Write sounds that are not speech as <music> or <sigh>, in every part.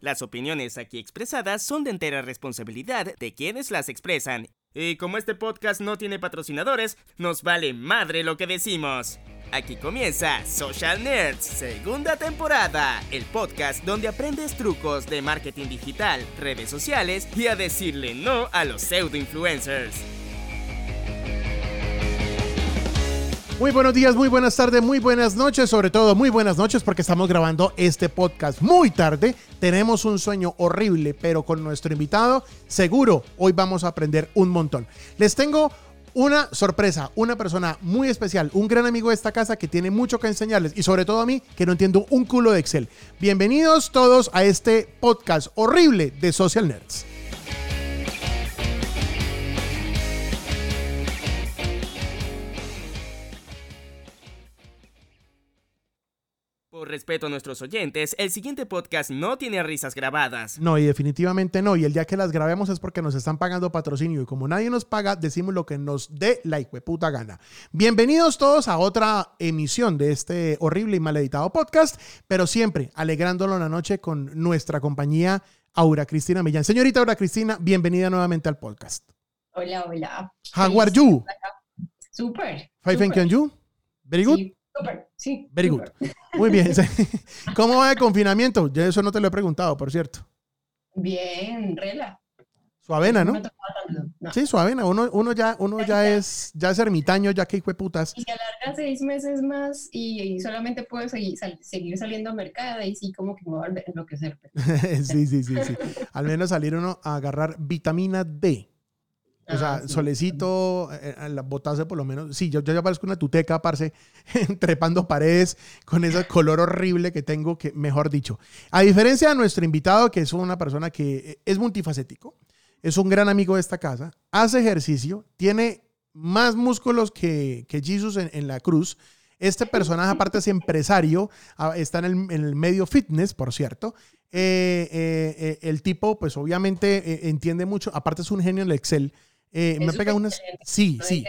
Las opiniones aquí expresadas son de entera responsabilidad de quienes las expresan. Y como este podcast no tiene patrocinadores, nos vale madre lo que decimos. Aquí comienza Social Nerds, segunda temporada, el podcast donde aprendes trucos de marketing digital, redes sociales y a decirle no a los pseudo influencers. Muy buenos días, muy buenas tardes, muy buenas noches, sobre todo muy buenas noches porque estamos grabando este podcast muy tarde. Tenemos un sueño horrible, pero con nuestro invitado seguro hoy vamos a aprender un montón. Les tengo una sorpresa, una persona muy especial, un gran amigo de esta casa que tiene mucho que enseñarles y sobre todo a mí que no entiendo un culo de Excel. Bienvenidos todos a este podcast horrible de Social Nerds. Por respeto a nuestros oyentes, el siguiente podcast no tiene risas grabadas. No, y definitivamente no. Y el día que las grabemos es porque nos están pagando patrocinio. Y como nadie nos paga, decimos lo que nos dé la puta gana. Bienvenidos todos a otra emisión de este horrible y mal editado podcast, pero siempre alegrándolo la noche con nuestra compañía Aura Cristina Millán. Señorita Aura Cristina, bienvenida nuevamente al podcast. Hola, hola. How are you? Super. You. and you? Very good. Sí, sí. Very good. super. <laughs> Muy bien. ¿Cómo va el confinamiento? Yo eso no te lo he preguntado, por cierto. Bien, rela. Suavena, No ¿no? Sí, suavena. Uno, uno ya, uno ya es, ya es ermitaño, ya que hijo de putas. Y se alarga seis meses más y, y solamente puedo seguir, sal- seguir saliendo a mercado y sí, como que me voy a enloquecer. <laughs> sí, sí, sí, sí. Al menos salir uno a agarrar vitamina D. O sea, Ah, sí. solecito, eh, eh, la botarse por lo menos. Sí, yo, yo ya parezco una tuteca, parce, <laughs> trepando paredes con ese color horrible que tengo, que mejor dicho. A diferencia de nuestro invitado, que es una persona que eh, es multifacético, es un gran amigo de esta casa, hace ejercicio, tiene más músculos que, que Jesus en, en la cruz. Este personaje, aparte, es empresario, está en el, en el medio fitness, por cierto. Eh, eh, eh, el tipo, pues obviamente entiende mucho, aparte es un genio en el Excel. Eh, me súper pega unas. Sí, no sí.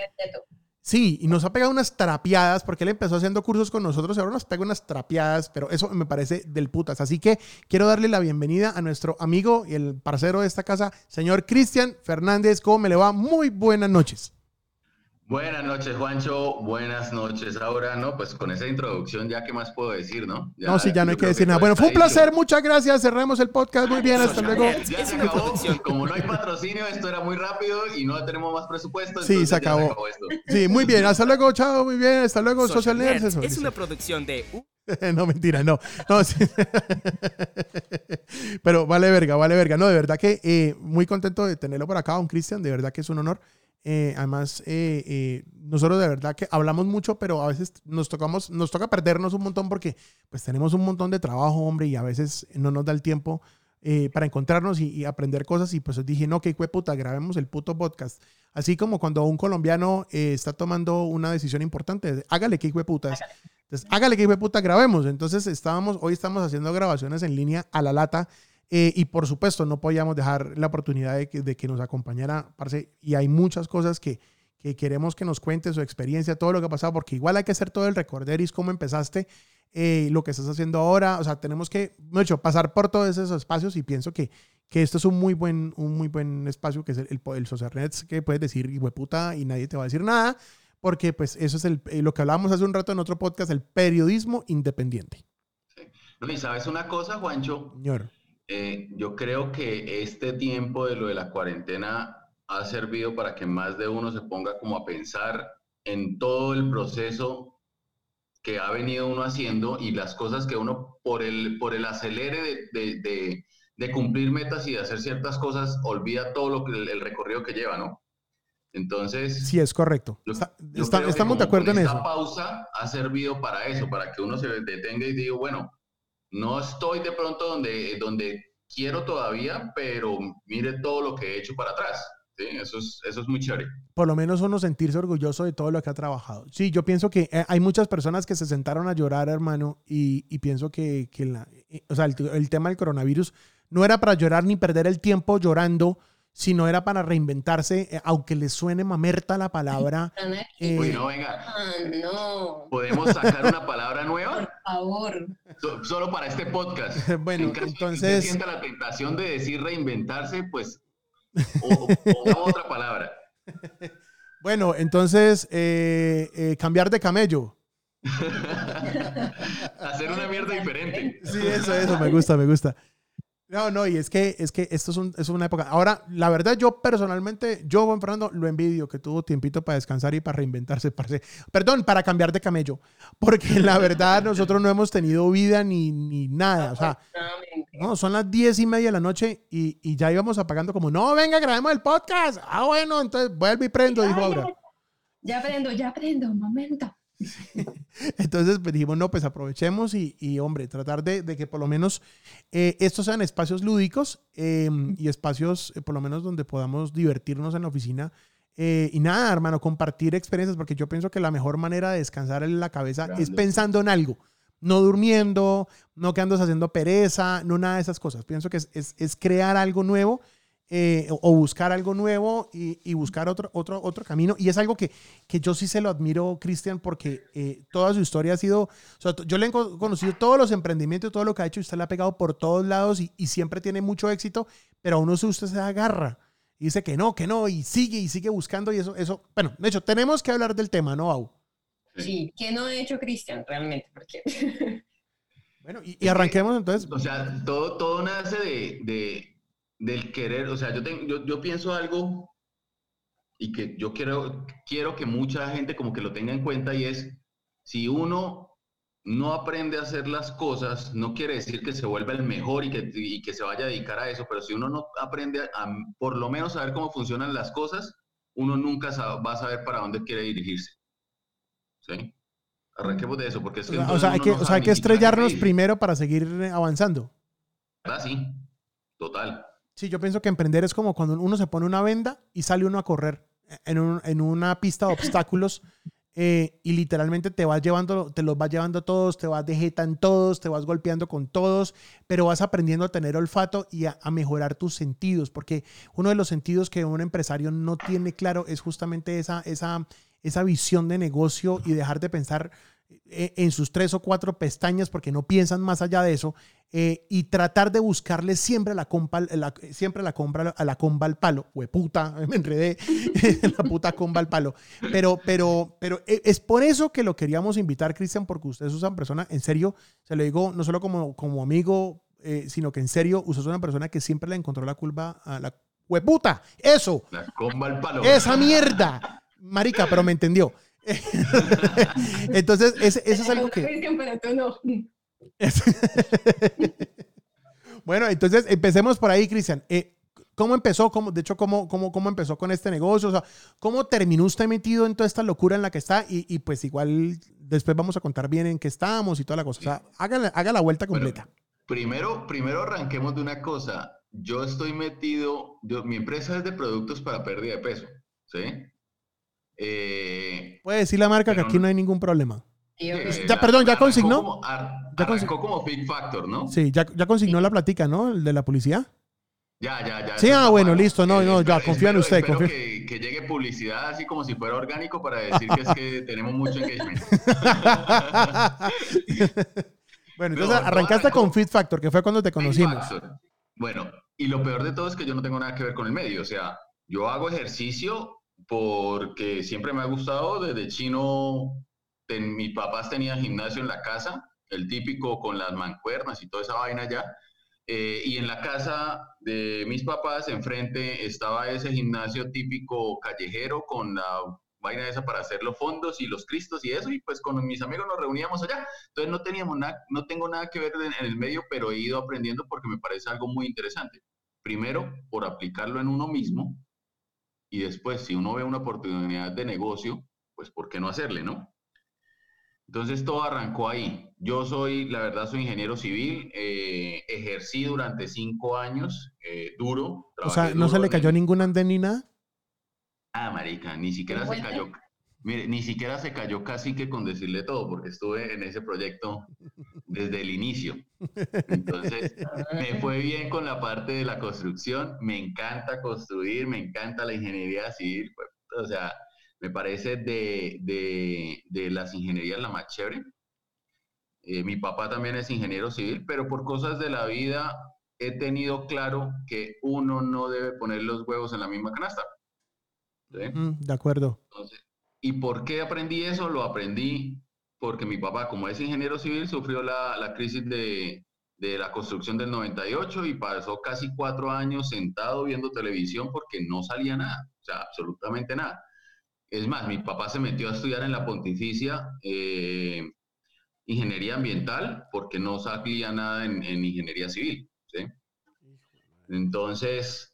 Sí, y nos ha pegado unas trapeadas porque él empezó haciendo cursos con nosotros y ahora nos pega unas trapeadas, pero eso me parece del putas. Así que quiero darle la bienvenida a nuestro amigo y el parcero de esta casa, señor Cristian Fernández. ¿Cómo me le va? Muy buenas noches. Buenas noches, Juancho. Buenas noches, Aura. No, pues con esa introducción, ya qué más puedo decir, ¿no? no, sí, ya no hay que decir nada. Bueno, fue un placer, muchas gracias. Cerremos el podcast. Muy bien, hasta Social luego. Ya se acabó. Como no hay patrocinio, esto era muy rápido y no tenemos más presupuesto. Sí, se acabó. esto. Sí, muy bien. Hasta luego, chao. Muy bien, hasta luego, Social, Nerds. Eso, es una producción de <laughs> no, mentira, no. no sí. <laughs> Pero vale verga, vale verga. No, de verdad que eh, muy contento de tenerlo por acá, don Cristian. De verdad que es un honor. Eh, además, eh, eh, nosotros de verdad que hablamos mucho, pero a veces nos tocamos, nos toca perdernos un montón porque pues tenemos un montón de trabajo, hombre, y a veces no nos da el tiempo eh, para encontrarnos y, y aprender cosas. Y pues dije, no, que puta, grabemos el puto podcast. Así como cuando un colombiano eh, está tomando una decisión importante, hágale que putas. Entonces, hágale que puta grabemos. Entonces, estábamos, hoy estamos haciendo grabaciones en línea a la lata. Eh, y por supuesto, no podíamos dejar la oportunidad de que, de que nos acompañara, parce. Y hay muchas cosas que, que queremos que nos cuente su experiencia, todo lo que ha pasado, porque igual hay que hacer todo el recorderis, cómo empezaste, eh, lo que estás haciendo ahora. O sea, tenemos que, mucho, pasar por todos esos espacios y pienso que, que esto es un muy buen, un muy buen espacio, que es el, el, el Socialnets, que puedes decir, hijo de puta, y nadie te va a decir nada porque pues eso es el, eh, lo que hablábamos hace un rato en otro podcast, el periodismo independiente. No, y sabes una cosa, Juancho. Señor. Eh, yo creo que este tiempo de lo de la cuarentena ha servido para que más de uno se ponga como a pensar en todo el proceso que ha venido uno haciendo y las cosas que uno, por el, por el acelere de, de- de- de cumplir metas y de hacer ciertas cosas, olvida todo lo que, el, el recorrido que lleva, ¿no? Entonces, Sí, es correcto. yo- Está- yo estamos de acuerdo en esta eso. pausa ha servido para eso, para que uno se detenga y diga, bueno, no estoy de pronto donde, donde quiero todavía, pero mire todo lo que he hecho para atrás. ¿sí? Eso, es, eso es muy chévere. Por lo menos uno sentirse orgulloso de todo lo que ha trabajado. Sí, yo pienso que eh, hay muchas personas que se sentaron a llorar, hermano, y, pienso que, que la- eh, o sea, el, el tema del coronavirus no era para llorar ni perder el tiempo llorando, sino era para reinventarse, eh, aunque le suene mamerta la palabra. <laughs> Eh, Uy, no, venga. Ah, no. ¿Podemos sacar una palabra nueva? Por favor. So- solo para este podcast. <laughs> Bueno, En caso de que entonces- sienta la tentación de decir reinventarse, pues o, o <laughs> pongamos otra palabra. Bueno, entonces, eh, eh, cambiar de camello. Hacer una mierda diferente. Sí, eso, eso, me gusta, me gusta. No, no, y es que, es que esto es, un- es una época. Ahora, la verdad, yo personalmente, yo, Juan Fernando, lo envidio que tuvo tiempito para descansar y para reinventarse, parce. Perdón, para cambiar de camello. <laughs> Porque la verdad, nosotros no hemos tenido vida ni, ni nada. O sea, no, son las diez y media de la noche y, y ya íbamos apagando como, no, venga, grabemos el podcast. Ah, bueno, entonces vuelvo y prendo, dijo Ay, Aura. Ya aprendo, ya aprendo, un <laughs> Entonces pues, dijimos, no, pues aprovechemos y, y, hombre, tratar de, de que por lo menos eh, estos sean espacios lúdicos eh, y espacios eh, por lo menos donde podamos divertirnos en la oficina. Eh, y nada, hermano, compartir experiencias, porque yo pienso que la mejor manera de descansar en la cabeza es pensando en algo. No durmiendo, no quedándose haciendo pereza, no nada de esas cosas. Pienso que es, es- es crear algo nuevo eh, o- o buscar algo nuevo y, y buscar otro, otro, otro camino. Y es algo que, que yo sí se lo admiro, Cristian, porque eh, toda su historia ha sido, o sea, t- yo le he co- conocido todos los emprendimientos, todo lo que ha hecho, y usted le ha pegado por todos lados y, y siempre tiene mucho éxito, pero a uno se usted se agarra y dice que no, que no, y sigue y sigue buscando y eso, eso, bueno, de hecho, tenemos que hablar del tema, ¿no, Au? Sí, ¿qué no ha hecho Cristian realmente? Porque Bueno, y, y arranquemos entonces. O sea, todo, todo nace de, de- del querer. O sea, yo, tengo, yo, yo pienso algo y que yo quiero, quiero que mucha gente como que lo tenga en cuenta y es, si uno no aprende a hacer las cosas, no quiere decir que se vuelva el mejor y que, y que se vaya a dedicar a eso, pero si uno no aprende a, a por lo menos saber cómo funcionan las cosas, uno nunca va a saber para dónde quiere dirigirse. ¿Sí? Arranquemos de eso, porque es que O sea, hay que, o sea, hay que estrellarnos primero para seguir avanzando. ¿Verdad? Sí, total. Sí, yo pienso que emprender es como cuando uno se pone una venda y sale uno a correr en, un- en una pista de obstáculos <laughs> eh, y literalmente te vas llevando, te los vas llevando todos, te vas de jeta en todos, te vas golpeando con todos, pero vas aprendiendo a tener olfato y a, a mejorar tus sentidos, porque uno de los sentidos que un empresario no tiene claro es justamente esa, esa, esa visión de negocio y dejar de pensar en sus tres o cuatro pestañas porque no piensan más allá de eso eh, y tratar de buscarle siempre la compa, la- siempre la compra a la comba al palo, hueputa, <laughs> me enredé, <laughs> la puta comba al palo. Pero, pero, pero e- es por eso que lo queríamos invitar, Cristian, porque usted es una persona, en serio, se lo digo no solo como, como amigo, eh, sino que en serio, usted es una persona que siempre le encontró la culpa a la hueputa, eso, La comba al palo. esa mierda, marica, pero me entendió. <laughs> Entonces, ese, ese es algo que... <laughs> Bueno, entonces empecemos por ahí, Cristian. Eh, ¿Cómo empezó? ¿Cómo, de hecho, ¿cómo, cómo, ¿cómo empezó con este negocio? O sea, ¿cómo terminó usted metido en toda esta locura en la que está? Y, y pues igual después vamos a contar bien en qué estamos y toda la cosa. O sea, haga, la- haga la vuelta Bueno, completa. primero, primero arranquemos de una cosa. Yo estoy metido, yo- mi empresa es de productos para pérdida de peso, ¿sí? Eh, Puede decir la marca que aquí no- no hay ningún problema. Eh, Ya, perdón, ¿ya consignó? Como, ar- Ya consi- arrancó como Big Factor, ¿no? Sí, ya, ya consignó la platica, ¿no? El de la publicidad. Ya, ya, ya. Sí, ah, bueno, listo, no, no, ya, confío en usted, espero confío. Que, que llegue publicidad así como si fuera orgánico para <laughs> decir que es que tenemos mucho engagement. <laughs> bueno, No, entonces arrancaste con Fit Factor, que fue cuando te conocimos. Bueno, y lo peor de todo es que yo no tengo nada que ver con el medio. O sea, yo hago ejercicio porque siempre me ha gustado. Desde chino, ten- mis papás tenían gimnasio en la casa, el típico con las mancuernas y toda esa vaina ya. Eh, y en la casa de mis papás, enfrente, estaba ese gimnasio típico callejero con la vaina esa para hacer los fondos y los cristos y eso. Y pues con mis amigos nos reuníamos allá. Entonces no teníamos nada, no tengo nada que ver en, el medio, pero he ido aprendiendo porque me parece algo muy interesante. Primero, por aplicarlo en uno mismo y después, si uno ve una oportunidad de negocio, pues ¿por qué no hacerle, no? Entonces todo arrancó ahí. Yo soy, la verdad, soy ingeniero civil, eh, ejercí durante cinco años, eh, duro. O sea, ¿no se le cayó el- ningún andén ni nada? Ah, marica, ni siquiera se cayó. Mire, ni siquiera se cayó casi que con decirle todo, porque estuve en ese proyecto desde el inicio. Entonces, me fue bien con la parte de la construcción. Me encanta construir, me encanta la ingeniería civil. pues, O sea, me parece de, de, de las ingenierías la más chévere. Eh, mi papá también es ingeniero civil, pero por cosas de la vida he tenido claro que uno no debe poner los huevos en la misma canasta. ¿sí? Mm, de acuerdo. Entonces, ¿Y por qué aprendí eso? Lo aprendí porque mi papá, como es ingeniero civil, sufrió la, la crisis de, de, la construcción del 98 y pasó casi cuatro años sentado viendo televisión porque no salía nada, o sea, absolutamente nada. Es más, mi papá se metió a estudiar en la Pontificia eh, Ingeniería Ambiental porque no salía nada en, en Ingeniería Civil. ¿sí? Entonces,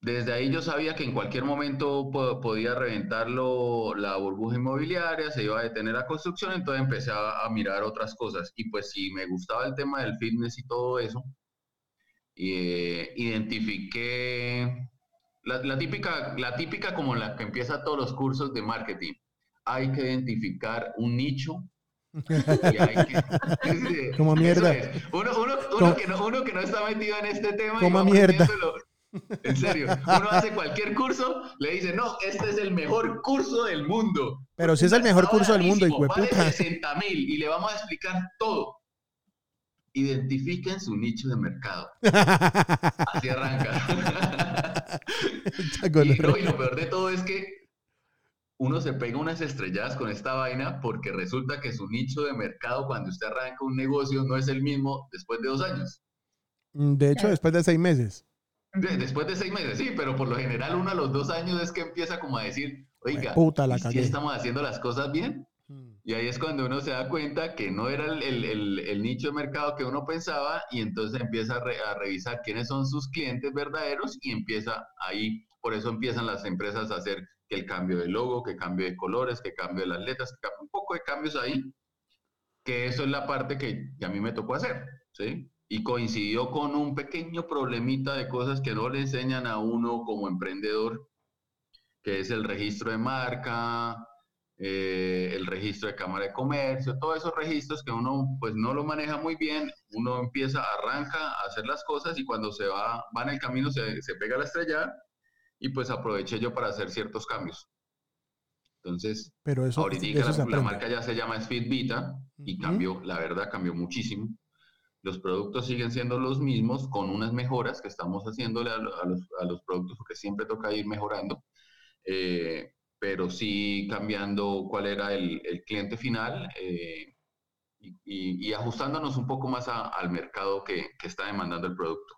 desde ahí yo sabía que en cualquier momento po podía reventarlo la burbuja inmobiliaria, se iba a detener la construcción, entonces empecé a, a, mirar otras cosas. Y pues si me gustaba el tema del fitness y todo eso, eh, identifiqué la, la, típica, la típica como la que empieza todos los cursos de marketing. Hay que identificar un nicho que, <laughs> como mierda. Es. Uno, uno, uno, que no, uno, que no, está metido en este tema. Como mierda. En serio, uno hace cualquier curso, le dice, no, este es el mejor curso del mundo. Pero si es el mejor curso del mundo, hijo de vale puta. 60 mil y le vamos a explicar todo. Identifiquen su nicho de mercado. Así arranca. <laughs> y, no, y lo peor de todo es que uno se pega unas estrelladas con esta vaina porque resulta que su nicho de mercado cuando usted arranca un negocio no es el mismo después de dos años. De hecho, después de seis meses. De, después de seis meses, sí, pero por lo general uno a los dos años es que empieza como a decir, oiga, Puta, la si estamos haciendo las cosas bien? Hmm. Y ahí es cuando uno se da cuenta que no era el, el, el, el nicho de mercado que uno pensaba y entonces empieza a, re, a, revisar quiénes son sus clientes verdaderos y empieza ahí, por eso empiezan las empresas a hacer que el cambio de logo, que cambio de colores, que cambio de las letras, que un poco de cambios ahí, que eso es la parte que, que a mí me tocó hacer, ¿sí? Y coincidió con un pequeño problemita de cosas que no le enseñan a uno como emprendedor, que es el registro de marca, eh, el registro de Cámara de Comercio, todos esos registros que uno pues no lo maneja muy bien, uno empieza, arranca a hacer las cosas y cuando se va, va en el camino se, se pega la estrella y pues aproveché yo para hacer ciertos cambios. Entonces, Pero eso, ahorita eso la, la, marca ya se llama Speed Vita y cambió, la verdad cambió muchísimo. Los productos siguen siendo los mismos con unas mejoras que estamos haciéndole a, los, a los, productos porque siempre toca ir mejorando, eh, pero sí cambiando cuál era el, cliente final eh, y, ajustándonos un poco más al mercado que, que, está demandando el producto.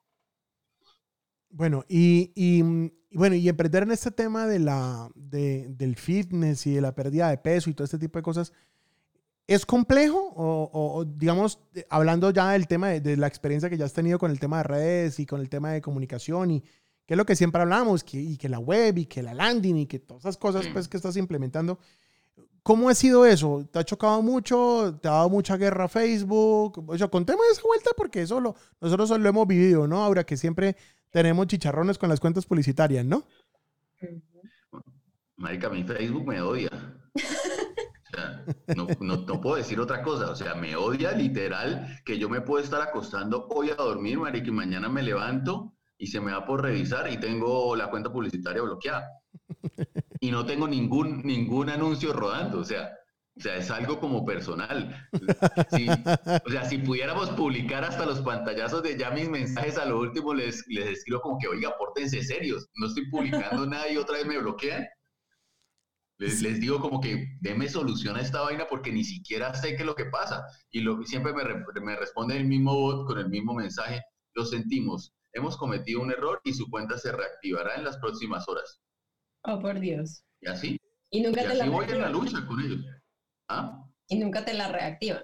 Bueno, y, y, bueno, y emprender en este tema de la, de, del fitness y de la pérdida de peso y todo este tipo de cosas, ¿Es complejo? O, o, digamos, hablando ya del tema de, de, la experiencia que ya has tenido con el tema de redes y con el tema de comunicación y que es lo que siempre hablamos, que, y que la web y que la landing y que todas esas cosas pues, que estás implementando. ¿Cómo ha sido eso? ¿Te ha chocado mucho? ¿Te ha dado mucha guerra Facebook? O sea, contemos esa vuelta porque eso lo, nosotros lo hemos vivido, ¿no? Ahora que siempre tenemos chicharrones con las cuentas publicitarias, ¿no? Marica, mi Facebook me odia. <laughs> No, no, no, puedo decir otra cosa. O sea, me odia literal que yo me puedo estar acostando hoy a dormir, marica, y mañana me levanto y se me va por revisar y tengo la cuenta publicitaria bloqueada. Y no tengo ningún, ningún anuncio rodando. O sea, o sea, es algo como personal. Sí, o sea, si pudiéramos publicar hasta los pantallazos de ya mis mensajes a lo último, les, les escribo como que, oiga, pórtense serios. No estoy publicando <laughs> nada y otra vez me bloquean. Les, les, digo como que deme solución a esta vaina porque ni siquiera sé qué es lo que pasa. Y lo, siempre me, me responde el mismo bot con el mismo mensaje. Lo sentimos. Hemos cometido un error y su cuenta se reactivará en las próximas horas. Oh, por Dios. Y así. Y nunca y te así la voy en la lucha con ellos. ¿Ah? Y nunca te la reactivan.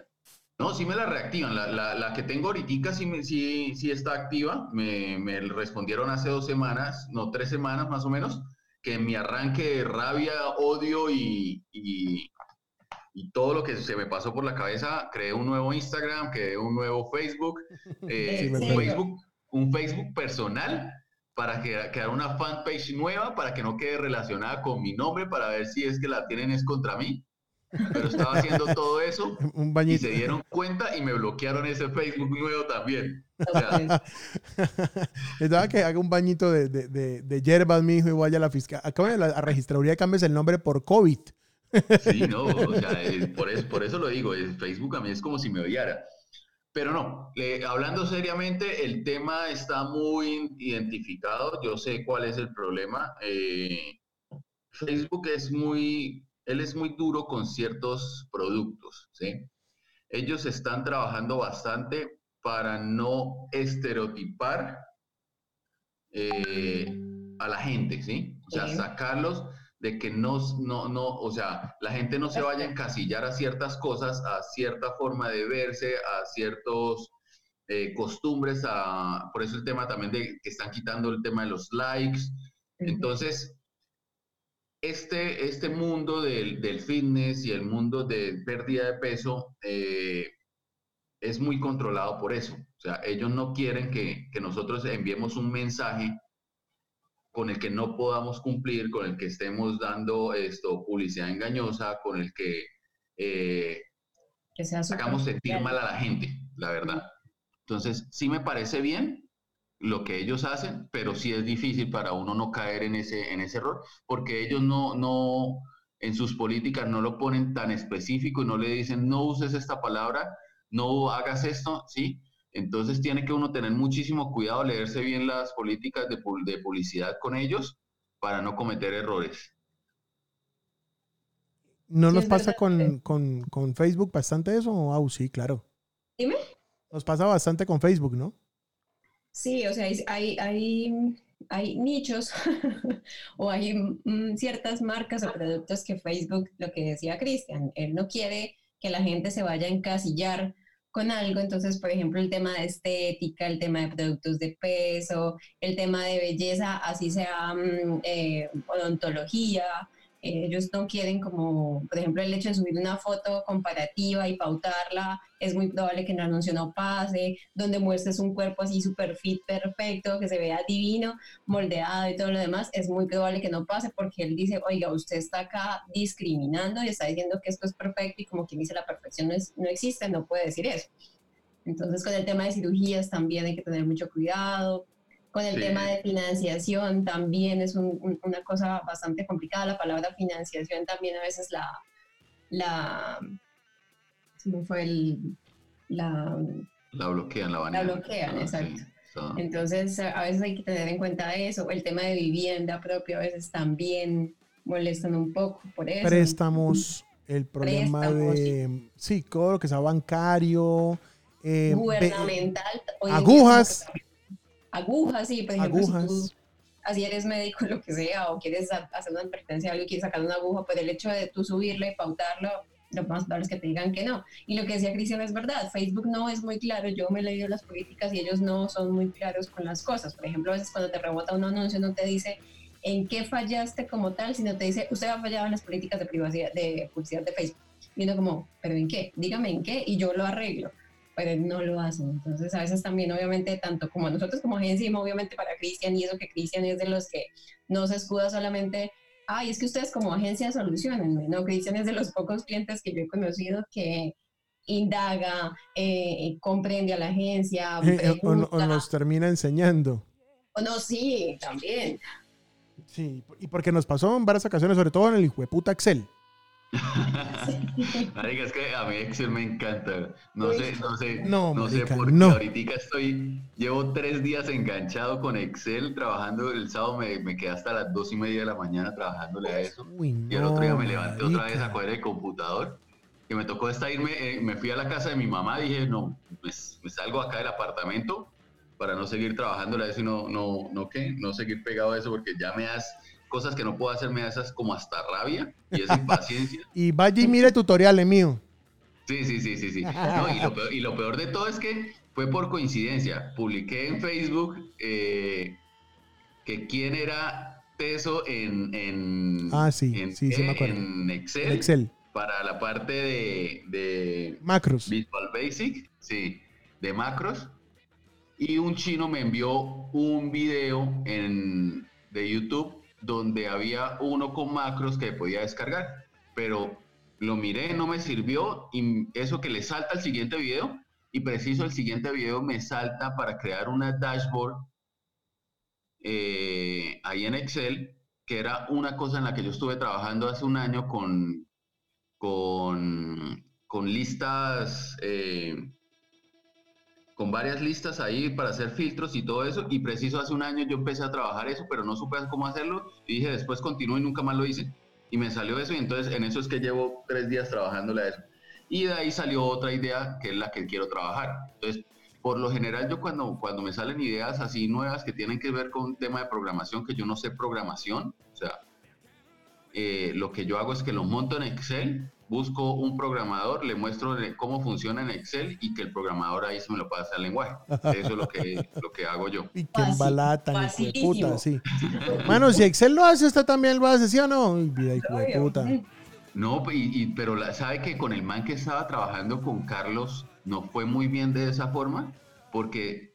No, sí me la reactivan. La, la, la que tengo ahorita sí, me, sí, sí está activa. Me, me respondieron hace dos semanas, no, tres semanas más o menos que mi arranque de rabia, odio y, y, y, todo lo que se me pasó por la cabeza, creé un nuevo Instagram, creé un nuevo Facebook, <laughs> eh, un, Facebook un Facebook personal para crear una fanpage nueva para que no quede relacionada con mi nombre para ver si es que la tienen es contra mí. Pero estaba haciendo todo eso <laughs> Un y se dieron cuenta y me bloquearon ese Facebook nuevo también. O sea, <laughs> Estaba que haga un bañito de, de, de, de hierbas, mi hijo, y vaya a la fiscal. Acabo de la a registraduría, cambies el nombre por COVID. Sí, <laughs> no, o sea, por, eso, por eso lo digo, Facebook a mí es como si me odiara. Pero no, hablando seriamente, el tema está muy identificado, yo sé cuál es el problema. Eh, Facebook es muy, él es muy duro con ciertos productos, ¿sí? Ellos están trabajando bastante para no estereotipar eh, a la gente, ¿sí? O sea, sacarlos de que no, no, no, o sea, la gente no se vaya a encasillar a ciertas cosas, a cierta forma de verse, a ciertos eh, costumbres, a, por eso el tema también de que están quitando el tema de los likes. Entonces, este, este mundo del, del fitness y el mundo de pérdida de peso eh, es muy controlado por eso. O sea, ellos no quieren que, que nosotros enviemos un mensaje con el que no podamos cumplir, con el que estemos dando esto, publicidad engañosa, con el que eh, que hagamos sentir mal a la gente, la verdad. Entonces, sí me parece bien lo que ellos hacen, pero sí es difícil para uno no caer en ese, en ese error, porque ellos no, no, en sus políticas no lo ponen tan específico y no le dicen, no uses esta palabra, no hagas esto, ¿sí? Entonces tiene que uno tener muchísimo cuidado, leerse bien las políticas de, de publicidad con ellos para no cometer errores. ¿No Sí, nos pasa con, con, con Facebook bastante eso? Sí, claro. Dime. Nos pasa bastante con Facebook, ¿no? Sí, o sea, hay, hay, hay, hay nichos <laughs> o hay mm, ciertas marcas o productos que Facebook, lo que decía Cristian, él no quiere que la gente se vaya a encasillar con algo. Entonces, por ejemplo, el tema de estética, el tema de productos de peso, el tema de belleza, así sea mm, eh, odontología. Eh, ellos no quieren como, por ejemplo, el hecho de subir una foto comparativa y pautarla, es muy probable que el anuncio no pase, donde muestres un cuerpo así super fit, perfecto, que se vea divino, moldeado y todo lo demás, es muy probable que no pase porque él dice, oiga, usted está acá discriminando y está diciendo que esto es perfecto y como quien dice la perfección no, es- no existe, no puede decir eso. Entonces con el tema de cirugías también hay que tener mucho cuidado. Con el Sí. tema de financiación también es un- un- una cosa bastante complicada. La palabra financiación también a veces la, la, ¿cómo fue el, la, La bloquean, la la banean. bloquean, Ah, exacto. sí, Entonces, a veces hay que tener en cuenta eso. El tema de vivienda propia a veces también molestan un poco por eso. Préstamos, el problema Préstamos, de, sí, todo lo que sea bancario, eh, Gubernamental. en día agujas. Agujas, sí, por ejemplo, si tú agujas. así eres médico, lo que sea, o quieres ha- hacer una advertencia algo y quieres sacar una aguja, pues el hecho de tú subirle y pautarlo, lo más probable es que te digan que no. Y lo que decía Cristian es verdad, Facebook no es muy claro, yo me he leído las políticas y ellos no son muy claros con las cosas. Por ejemplo, a veces cuando te rebota un anuncio no te dice en qué fallaste como tal, sino te dice, usted ha fallado en las políticas de privacidad, de publicidad de Facebook. Uno como, ¿pero en qué? Dígame en qué y yo lo arreglo. Pero no lo hacen. Entonces, a veces también, obviamente, tanto como nosotros como agencia, y obviamente para Cristian, y eso que Cristian es de los que no se escuda solamente, ay, es que ustedes como agencia solucionen. No, Cristian es de los pocos clientes que yo he conocido que indaga, eh, comprende a la agencia, o, o pregunta. nos termina enseñando. O no, sí, también. Sí, y porque nos pasó en varias ocasiones, sobre todo en el hijo de puta Excel. <laughs> Marica, es que a mí Excel me encanta. No sé, no sé, No, no, sé marica, por qué no. ahorita estoy, llevo tres días enganchado con Excel trabajando. El sábado me, me quedé hasta las dos y media de la mañana trabajándole a eso. Uy, Y el otro día no, me levanté otra vez a marica. coger el computador. Que me tocó esta irme, eh, me fui a la casa de mi mamá, dije, no, pues me salgo acá del apartamento para no seguir trabajándole a eso y no, no, no, ¿qué? No seguir pegado a eso porque ya me das cosas que no puedo hacer, me esas como hasta rabia y esa impaciencia. <laughs> Y vaya y mire tutoriales mío. Sí, sí, sí, sí, sí. No, y, lo peor, y lo peor de todo es que fue por coincidencia. Publiqué en Facebook eh, que quién era Teso en, en, Ah, sí, en, sí, sí me en Excel, Excel. para la parte de, de Macros. Visual Basic, sí, de macros. y un chino me envió un video en, de YouTube donde había uno con macros que podía descargar, pero lo miré, no me sirvió y eso que le salta al siguiente video y preciso el siguiente video me salta para crear una dashboard eh, ahí en Excel, que era una cosa en la que yo estuve trabajando hace un año con, con, listas, eh, con varias listas ahí para hacer filtros y todo eso, y preciso hace un año yo empecé a trabajar eso, pero no supe cómo hacerlo, y dije después continúo y nunca más lo hice, y me salió eso, y entonces en eso es que llevo tres días trabajándole a eso. Y de ahí salió otra idea que es la que quiero trabajar. Entonces, por lo general yo cuando, cuando me salen ideas así nuevas que tienen que ver con un tema de programación, que yo no sé programación, o sea, eh, lo que yo hago es que lo monto en Excel, busco un programador, le muestro cómo funciona en Excel y que el programador ahí se me lo pase al lenguaje. Eso es lo que, <laughs> lo que hago yo. Y que embalata, hijo de puta, sí. Mano, si Excel lo hace, usted también lo hace, ¿sí o no? vida, hijo de puta. No, y, pero la, sabe que con el man que estaba trabajando con Carlos no fue muy bien de esa forma, porque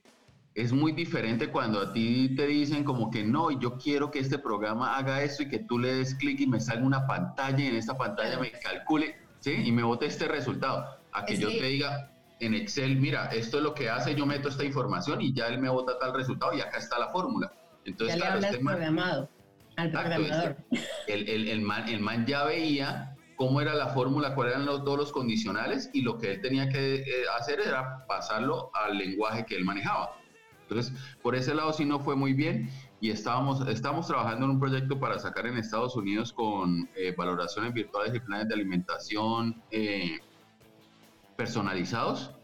es muy diferente cuando a ti te dicen como que no, yo quiero que este programa haga esto y que tú le des clic y me salga una pantalla y en esta pantalla me calcule, ¿sí? Y me bote este resultado. A que yo te diga en Excel, mira, esto es lo que hace, yo meto esta información y ya él me bota tal resultado y acá está la fórmula. Entonces, ya claro, le este programado al programador. El, el, el, man, el man ya veía cómo era la fórmula, cuáles eran los, todos los condicionales y lo que él tenía que eh, hacer era pasarlo al lenguaje que él manejaba. Entonces, por ese lado sí no fue muy bien y estábamos, estábamos trabajando en un proyecto para sacar en Estados Unidos con eh, valoraciones virtuales y planes de alimentación eh, personalizados.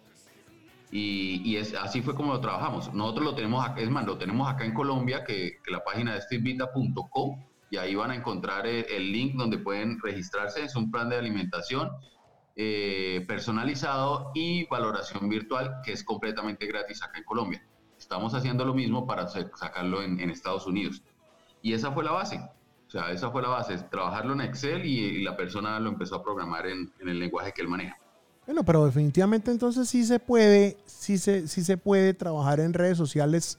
Y, así fue como lo trabajamos. Nosotros lo tenemos, es más, lo tenemos acá en Colombia, que, que la página es stevevita.com y ahí van a encontrar el, link donde pueden registrarse. Es un plan de alimentación eh, personalizado y valoración virtual que es completamente gratis acá en Colombia. Estamos haciendo lo mismo para sacarlo en, Estados Unidos. Y esa fue la base. O sea, esa fue la base, trabajarlo en Excel y, la persona lo empezó a programar en, en, el lenguaje que él maneja. Bueno, pero definitivamente entonces sí se puede, sí se, sí se puede trabajar en redes sociales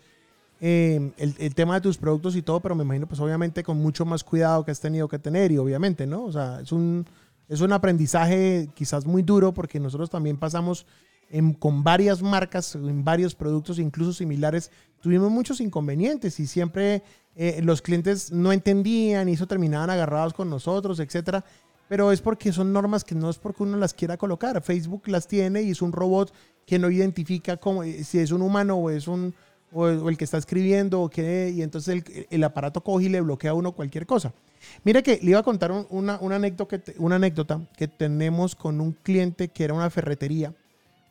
Em, el, tema de tus productos y todo, pero me imagino pues obviamente con mucho más cuidado que has tenido que tener y obviamente, ¿no? O sea, es un, es un aprendizaje quizás muy duro porque nosotros también pasamos con varias marcas, en varios productos incluso similares, tuvimos muchos inconvenientes y siempre eh, los clientes no entendían y eso terminaban agarrados con nosotros, etcétera. Pero es porque son normas que no es porque uno las quiera colocar. Facebook las tiene y es un robot que no identifica cómo, si es un humano o es un, o, el que está escribiendo, o que, y entonces el, aparato coge y le bloquea a uno cualquier cosa. Mire que le iba a contar una anécdota que tenemos con un cliente que era una ferretería,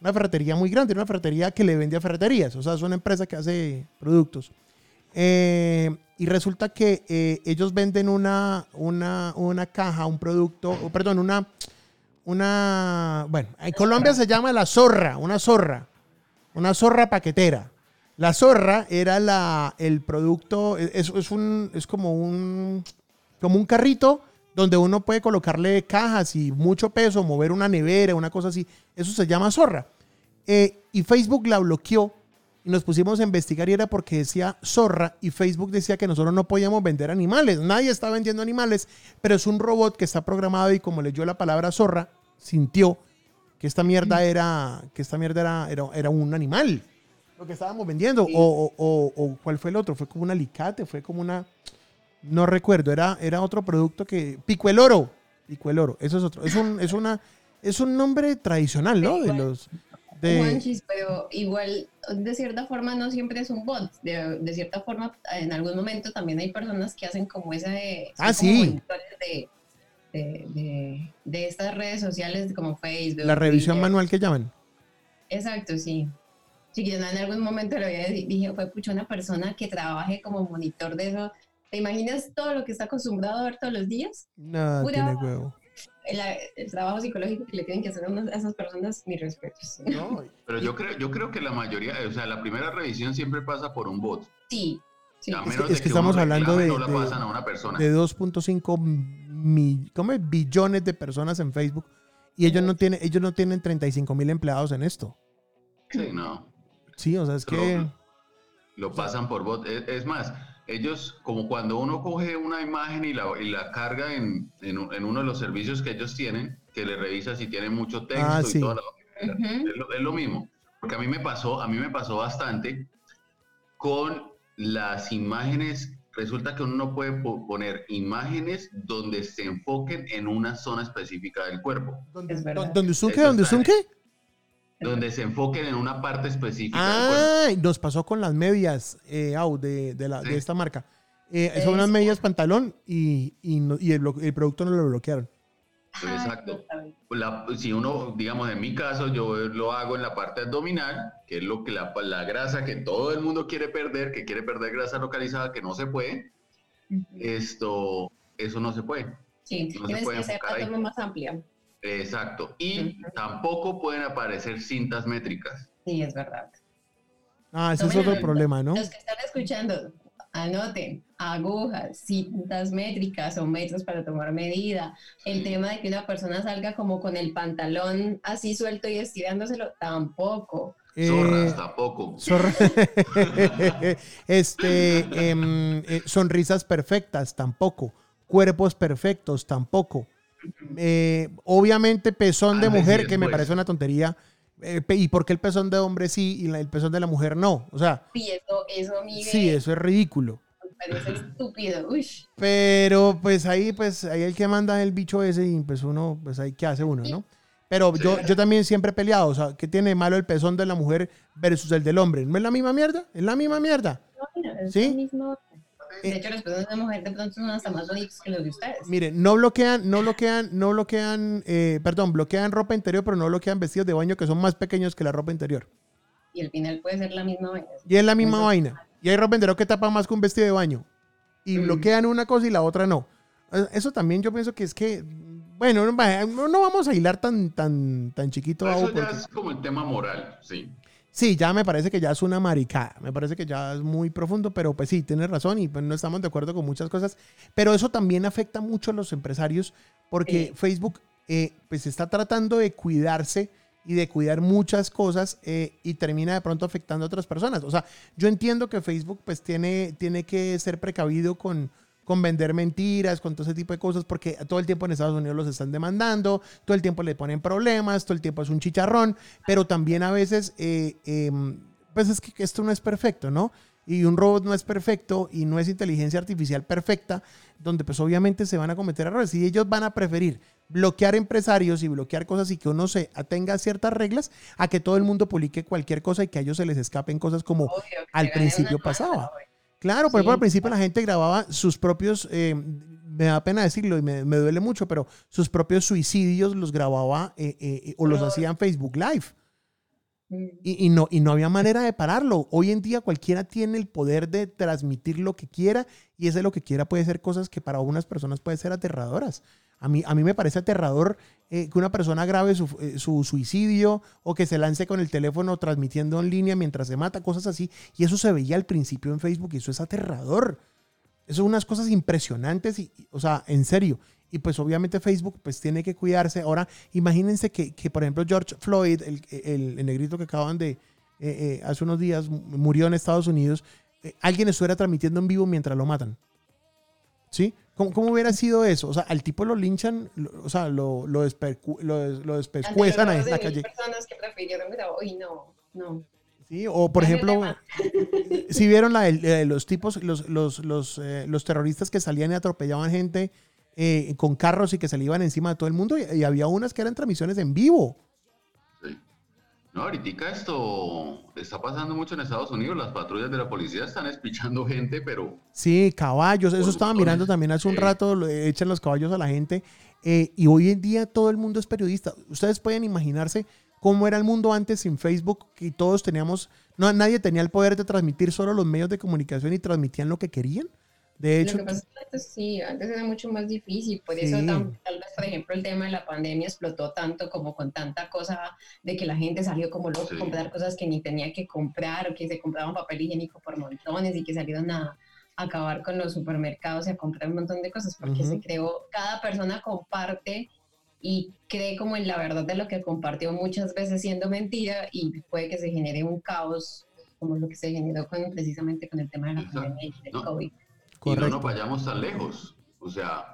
una ferretería muy grande, una ferretería que le vende a ferreterías, o sea, es una empresa que hace productos. Eh, y resulta que eh, ellos venden una, una, una caja, un producto, perdón, una, una, bueno, en Colombia se llama la zorra, una zorra, una zorra paquetera. La zorra era la, el producto, es, es, un, es como, un, como un carrito donde uno puede colocarle cajas y mucho peso, mover una nevera, una cosa así. Eso se llama zorra. Eh, y Facebook la bloqueó y nos pusimos a investigar y era porque decía zorra y Facebook decía que nosotros no podíamos vender animales. Nadie está vendiendo animales, pero es un robot que está programado y como leyó la palabra zorra, sintió que esta mierda era, que esta mierda era, era, era un animal lo que estábamos vendiendo. O, o, o, cuál fue el otro, fue como un alicate, fue como una, no recuerdo, era, era otro producto que, pico el oro, pico el oro, eso es otro, es un, es una, es un nombre tradicional, ¿no? De los... De... pero igual, de cierta forma, no siempre es un bot. De, de, cierta forma, en algún momento también hay personas que hacen como esa de... Ah, sí. De, de, de, estas redes sociales como Facebook. La revisión manual que llaman. Exacto, sí yo en algún momento le había dije, fue pucha, una persona que trabaje como monitor de eso. ¿Te imaginas todo lo que está acostumbrado a ver todos los días? No, tiene huevo. El, trabajo psicológico que le tienen que hacer a esas personas, mis respetos. <laughs> No, pero yo creo, yo creo que la mayoría, o sea, la primera revisión siempre pasa por un bot. Sí. sí. es que, estamos hablando de, de, de 2.5 billones de personas en Facebook y ellos no tienen, ellos no tienen 35 mil empleados en esto. Sí, no. Sí, o sea, es que... Lo pasan por bot. Es, es más, ellos, como cuando uno coge una imagen y la, y la carga en, en, un- en uno de los servicios que ellos tienen, que le revisa si tiene mucho texto Ah, y sí. toda la es, lo, es lo mismo. Porque a mí me pasó, a mí me pasó bastante con las imágenes. Resulta que uno no puede po- poner imágenes donde se enfoquen en una zona específica del cuerpo. ¿Dónde, Es verdad. ¿Dónde usted qué? ¿Dónde usted qué? Donde se enfoquen en una parte específica. Ah, nos pasó con las medias eh, de, de, la- de Sí. esta marca. Eh, son unas medias pantalón y, y, no- y el, el producto no lo bloquearon. Ay, Exacto. total. La- si uno, digamos, en mi caso, yo lo hago en la parte abdominal, que es lo que la, la grasa que todo el mundo quiere perder, que quiere perder grasa localizada, que no se puede, esto, eso no se puede. Sí, no se tienes puede que ser más amplia. Exacto. Y tampoco pueden aparecer cintas métricas. Sí, es verdad. Ah, ese es otro problema, ¿no? Los que están escuchando, anoten agujas, cintas métricas o metros para tomar medida. El tema de que una persona salga como con el pantalón así suelto y estirándoselo, tampoco. Eh, Zorras tampoco. Zorra- <laughs> <laughs> este, em, eh, sonrisas perfectas, tampoco. Cuerpos perfectos, tampoco. Eh, obviamente, pezón de mujer, que me parece una tontería. Eh, ¿Y por qué el pezón de hombre sí y la- el pezón de la mujer no? O sea, Y eso, eso, Miguel, sí, eso es ridículo. me parece estúpido. Uy, Pero pues ahí, pues ahí el que manda es el bicho ese y pues uno, pues ahí qué hace uno, ¿no? Pero yo, yo también siempre he peleado, o sea, ¿qué tiene de malo el pezón de la mujer versus el del hombre? ¿No es la misma mierda? Es la misma mierda. no, mira, es ¿Sí? lo mismo. Eh. De hecho, los personas de mujer de pronto son hasta más bonitos que los de ustedes. Miren, no bloquean, no bloquean, no bloquean, eh, perdón, bloquean ropa interior, pero no bloquean vestidos de baño que son más pequeños que la ropa interior. Y al final puede ser la misma vaina. Y es la misma vaina. Y hay ropa interior que tapa más que un vestido de baño. Y Mm. bloquean una cosa y la otra no. Eh, Eso también yo pienso que es que, bueno, no, va- no no vamos a hilar tan, tan, tan chiquito. Eso ya porque- es como el tema moral, sí. Sí, ya me parece que ya es una maricada. Me parece que ya es muy profundo, pero pues sí, tienes razón y pues no estamos de acuerdo con muchas cosas. Pero eso también afecta mucho a los empresarios porque Sí. Facebook eh, pues está tratando de cuidarse y de cuidar muchas cosas eh, y termina de pronto afectando a otras personas. O sea, yo entiendo que Facebook pues tiene, tiene que ser precavido con, con vender mentiras, con todo ese tipo de cosas, porque todo el tiempo en Estados Unidos los están demandando, todo el tiempo le ponen problemas, todo el tiempo es un chicharrón, pero también a veces, eh, eh, pues es que esto no es perfecto, ¿no? Y un robot no es perfecto y no es inteligencia artificial perfecta, donde pues obviamente se van a cometer errores y ellos van a preferir bloquear empresarios y bloquear cosas y que uno se atenga a ciertas reglas a que todo el mundo publique cualquier cosa y que a ellos se les escapen cosas como Obvio, al principio pasaba. Claro, por ejemplo, al principio la gente grababa sus propios, eh, me da pena decirlo y me, me duele mucho, pero sus propios suicidios los grababa eh, eh, o los hacía en Facebook Live. Y, y no, y no había manera de pararlo. Hoy en día cualquiera tiene el poder de transmitir lo que quiera y ese lo que quiera puede ser cosas que para unas personas pueden ser aterradoras. A mí, a mí me parece aterrador eh, que una persona grabe su, eh, su suicidio o que se lance con el teléfono transmitiendo en línea mientras se mata, cosas así. Y eso se veía al principio en Facebook y eso es aterrador. Eso son unas cosas impresionantes y, y, o sea, en serio. Y pues obviamente Facebook pues tiene que cuidarse. Ahora, imagínense que, que, por ejemplo, George Floyd, el, el- el negrito que acaban de, eh, eh, hace unos días, mu- murió en Estados Unidos, eh, alguien estuviera transmitiendo en vivo mientras lo matan. ¿Sí? ¿Cómo, cómo hubiera sido eso? O sea, al tipo lo linchan, lo- o sea, lo, lo, despercu- lo, lo despescuezan ahí en la de calle. personas que prefirieron, mira, uy, no, no. ¿Sí? O, por ejemplo, <laughs> si vieron la, del- eh, los tipos, los, los, los, eh, los terroristas que salían y atropellaban gente eh, con carros y que se le iban encima de todo el mundo, y, y había unas que eran transmisiones en vivo. sí. No, ahorita esto está pasando mucho en Estados Unidos. Las patrullas de la policía están espichando gente, pero Sí, caballos, eso estaba mirando también hace un rato, echan los caballos a la gente. eh, y hoy en día todo el mundo es periodista. Ustedes pueden imaginarse cómo era el mundo antes sin Facebook, que todos teníamos, no, nadie tenía el poder de transmitir solo los medios de comunicación y transmitían lo que querían. De hecho, Lo que pasa es que antes sí, antes era mucho más difícil, por eso tal vez, por ejemplo, el tema de la pandemia explotó tanto como con tanta cosa de que la gente salió como loca Sí. a comprar cosas que ni tenía que comprar o que se compraban papel higiénico por montones y que salieron a, a acabar con los supermercados y a comprar un montón de cosas porque se creó, cada persona comparte y cree como en la verdad de lo que compartió muchas veces siendo mentira y puede que se genere un caos como lo que se generó con, precisamente con el tema de la pandemia del COVID. Y no nos vayamos tan lejos. O sea,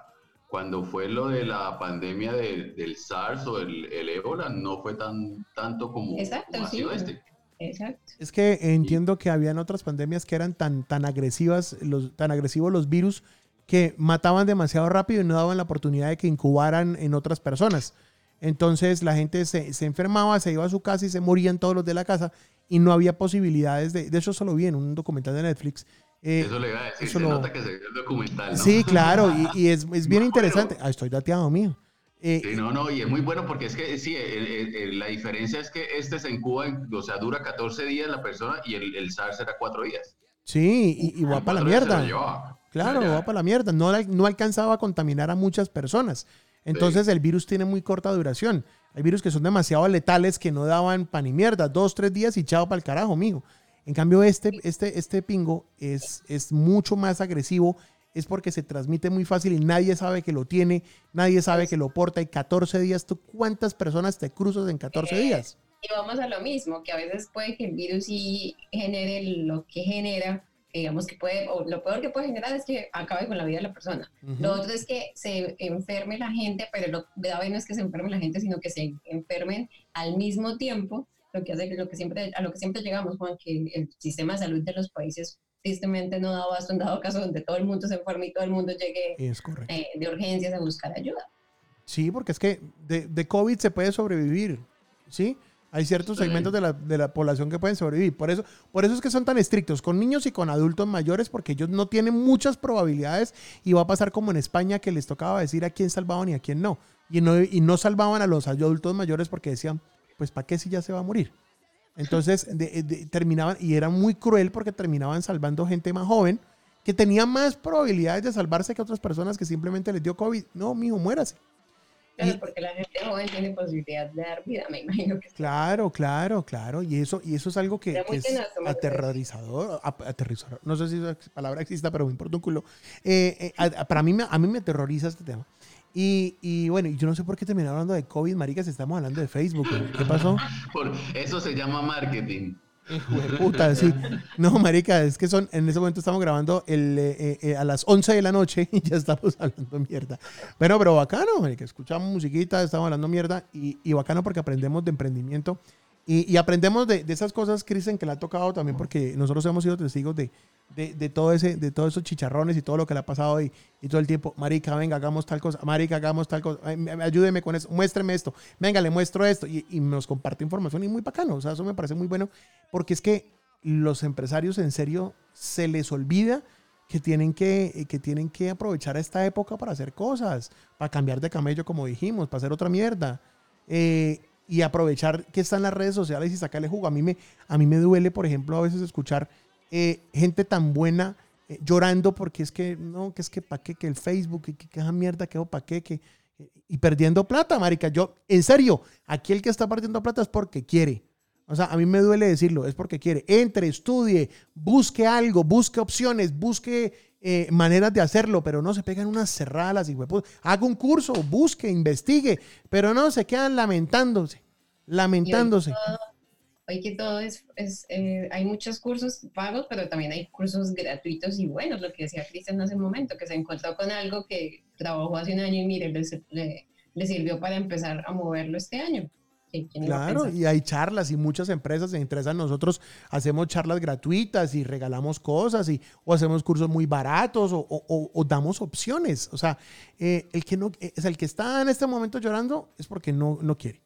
cuando fue lo de la pandemia del SARS o el, ébola, no fue tan tanto como, Exacto, sí. este. Exacto. Es que entiendo que habían otras pandemias que eran tan, tan agresivas, los, tan agresivos los virus que mataban demasiado rápido y no daban la oportunidad de que incubaran en otras personas. Entonces la gente se, se, enfermaba, se iba a su casa y se morían todos los de la casa y no había posibilidades de... De eso solo vi en un documental de Netflix. Eh, eso le iba a decir, se nota que se ve el documental, ¿no? Sí, claro, y, y es, es, bien interesante. Ah, estoy dateado mío. Eh, sí, no, no, y es muy bueno porque es que sí, la diferencia es que este se incuba, o sea, dura 14 días la persona y el, el SARS era 4 días. Sí, y, y va para la mierda. Claro, va para la mierda. No, no alcanzaba a contaminar a muchas personas. Entonces el virus tiene muy corta duración. Hay virus que son demasiado letales que no daban pan ni mierda. Dos, tres días y chao para el carajo, amigo. En cambio, este, este, este pingo es, es mucho más agresivo. Es porque se transmite muy fácil y nadie sabe que lo tiene, nadie sabe que lo porta. Y 14 días, ¿tú cuántas personas te cruzas en 14 eh, días? Y vamos a lo mismo, que a veces puede que el virus sí genere lo que genera, digamos que puede, o lo peor que puede generar es que acabe con la vida de la persona. Lo otro es que se enferme la gente, pero lo grave no es que se enferme la gente, sino que se enfermen al mismo tiempo, lo que hace que lo que siempre, a lo que siempre llegamos, Juan, que el sistema de salud de los países tristemente no da abasto en dado caso donde todo el mundo se enferme y todo el mundo llegue eh, de urgencias a buscar ayuda. Sí, porque es que de, de COVID se puede sobrevivir, ¿sí? Hay ciertos segmentos de la, de la, población que pueden sobrevivir. Por eso, por eso es que son tan estrictos con niños y con adultos mayores, porque ellos no tienen muchas probabilidades y va a pasar como en España que les tocaba decir a quién salvaban y a quién no. Y no, y no salvaban a los adultos mayores porque decían, pues ¿para qué si ya se va a morir? Entonces terminaban, y era muy cruel porque terminaban salvando gente más joven que tenía más probabilidades de salvarse que otras personas que simplemente les dio COVID. No, mijo, muérase. Claro, porque la gente joven tiene posibilidad de dar vida, me imagino que Claro, claro, claro. Y eso, y eso es algo que, es aterrorizador, aterrorizador. No sé si esa palabra exista, pero me importa un culo. Eh, eh, para mí, a mí me aterroriza este tema. Y, y, bueno, yo no sé por qué terminé hablando de COVID, marica, si estamos hablando de Facebook. ¿Qué pasó? <laughs> Por eso se llama marketing. puta, sí. No, marica, es que son, en ese momento estamos grabando el, eh, eh, eh, a las 11 de la noche <laughs> y ya estamos hablando mierda. Bueno, pero bacano, marica, escuchamos musiquita, estamos hablando mierda y, y bacano porque aprendemos de emprendimiento y, aprendemos de, esas cosas, Cristian, que le ha tocado también porque nosotros hemos sido testigos de, de, todo ese, de todos esos chicharrones y todo lo que le ha pasado y, todo el tiempo, marica, venga, hagamos tal cosa, marica, hagamos tal cosa, ayúdeme con eso, muéstreme esto, venga, le muestro esto y, nos comparte información y muy bacano, o sea, eso me parece muy bueno porque es que los empresarios en serio se les olvida que tienen que, que tienen que aprovechar esta época para hacer cosas, para cambiar de camello como dijimos, para hacer otra mierda. Eh, y aprovechar que están las redes sociales y sacarle jugo. A mí me, a mí me duele, por ejemplo, a veces escuchar eh, gente tan buena eh, llorando porque es que, no, que es que para qué, que el Facebook, que, que mierda, que para qué, que... Y perdiendo plata, marica. Yo, en serio, aquí el que está perdiendo plata es porque quiere. O sea, a mí me duele decirlo, es porque quiere. Entre, estudie, busque algo, busque opciones, busque eh, maneras de hacerlo, pero no se pegan unas cerradas y haga un curso, busque, investigue, pero no se quedan lamentándose, lamentándose. Hoy que todo es, es eh, hay muchos cursos pagos, pero también hay cursos gratuitos y buenos, lo que decía Cristian hace un momento, que se encontró con algo que trabajó hace un año y mire, le, le sirvió para empezar a moverlo este año. Claro, y hay charlas y muchas empresas se interesan. Nosotros hacemos charlas gratuitas y regalamos cosas y, o hacemos cursos muy baratos o, o, damos opciones. O sea, eh, el, que no, es el que está en este momento llorando es porque no, no quiere.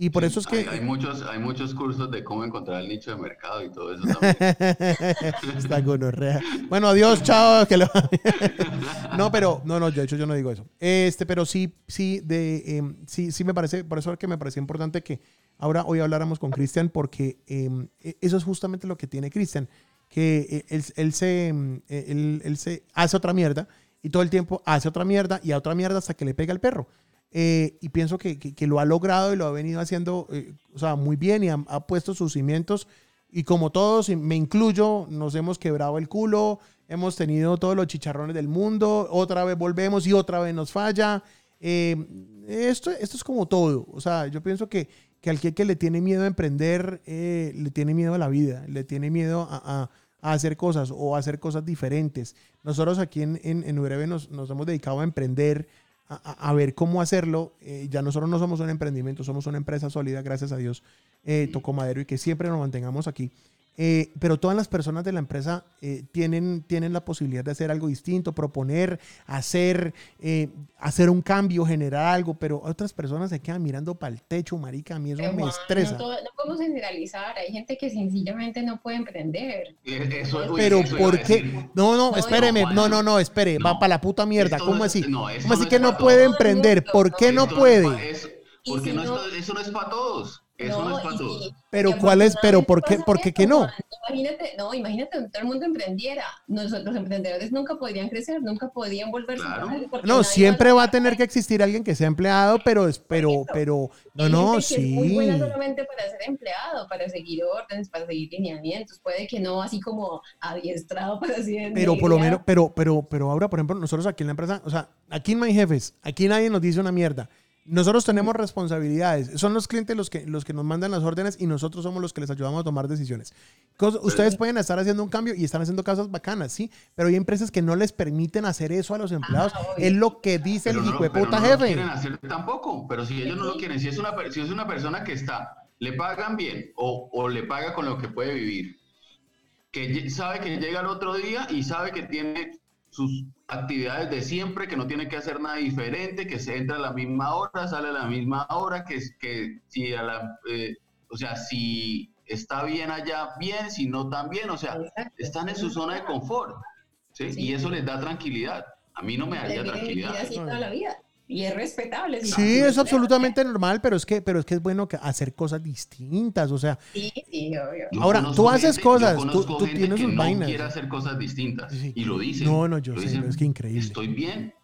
Y por eso es que... Hay, muchos, hay muchos cursos de cómo encontrar el nicho de mercado y todo eso <laughs> también. Está gonorrea. Bueno, adiós, chao. Que lo... <laughs> no, pero, no, no, de hecho yo no digo eso. Este, pero sí, sí, de, em, sí, sí me parece, por eso es que me parecía importante que ahora hoy habláramos con Cristian, porque em, e, eso es justamente lo que tiene Cristian, que eh, él, él, se, em, él, él se hace otra mierda y todo el tiempo hace otra mierda y a otra mierda hasta que le pega el perro. Eh, y pienso que, que, lo ha logrado y lo ha venido haciendo eh, o sea, muy bien y ha, puesto sus cimientos. Y como todos, me incluyo, nos hemos quebrado el culo, hemos tenido todos los chicharrones del mundo, otra vez volvemos y otra vez nos falla. Eh, esto, esto es como todo. O sea, yo pienso que, que al que le tiene miedo a emprender, le tiene miedo a la vida, le tiene miedo a, hacer cosas o a hacer cosas diferentes. Nosotros aquí en, en, en Urebe nos, nos, hemos dedicado a emprender, a, ver cómo hacerlo. Eh, ya nosotros no somos un emprendimiento, somos una empresa sólida, gracias a Dios, eh, Tocó Madero, y que siempre nos mantengamos aquí. Eh, pero todas las personas de la empresa eh, tienen, tienen la posibilidad de hacer algo distinto, proponer, hacer, eh, hacer un cambio, generar algo, pero otras personas se quedan mirando para el techo, marica, a mí eso me estresa. No, podemos generalizar, hay gente que sencillamente no puede emprender. pero ¿por qué? No, no, espéreme, no, no, no, espere, va para la puta mierda, ¿cómo así? ¿Cómo así que no puede emprender? ¿Por qué no puede? porque eso no es para todos. Eso no, es para todos. Pero ¿cuál es? Pero ¿por qué, ¿por qué que no? Imagínate, no, imagínate todo el mundo emprendiera. Nosotros los emprendedores nunca podrían crecer, nunca podrían volverse No, siempre va a tener que existir alguien que sea empleado, pero pero pero no, no, sí. Es muy buena solamente para ser empleado, para seguir órdenes, para seguir lineamientos, puede que no así como adiestrado para ser Pero por lo menos, pero pero pero ahora, por ejemplo, nosotros aquí en la empresa, o sea, aquí en My Jefes, aquí nadie nos dice una mierda. Nosotros tenemos responsabilidades. Son los clientes los que, los que nos mandan las órdenes y nosotros somos los que les ayudamos a tomar decisiones. ustedes pueden estar haciendo un cambio y están haciendo cosas bacanas, sí, pero hay empresas que no les permiten hacer eso a los empleados. Ah, es lo que dice el hijo de puta jefe. No quieren hacer tampoco, pero si ellos no lo quieren, si es una, si es una persona que está, le pagan bien o, o le paga con lo que puede vivir, que sabe que llega el otro día y sabe que tiene sus actividades de siempre, que no tiene que hacer nada diferente, que se entra a la misma hora, sale a la misma hora, que, que si a la, eh, o sea, si está bien allá, bien, si no también, o sea, están en su zona de confort, ¿sí? Y eso les da tranquilidad. A mí no me daría tranquilidad. Así toda la vida y es respetable. Sí, es absolutamente normal, pero es que, pero es que es bueno que hacer cosas distintas, o sea. Sí, sí, obvio. Ahora, tú haces cosas, tú, tú tienes sus no vainas. quiere hacer cosas distintas y lo dice. No, no, yo sé, es que increíble. Estoy bien,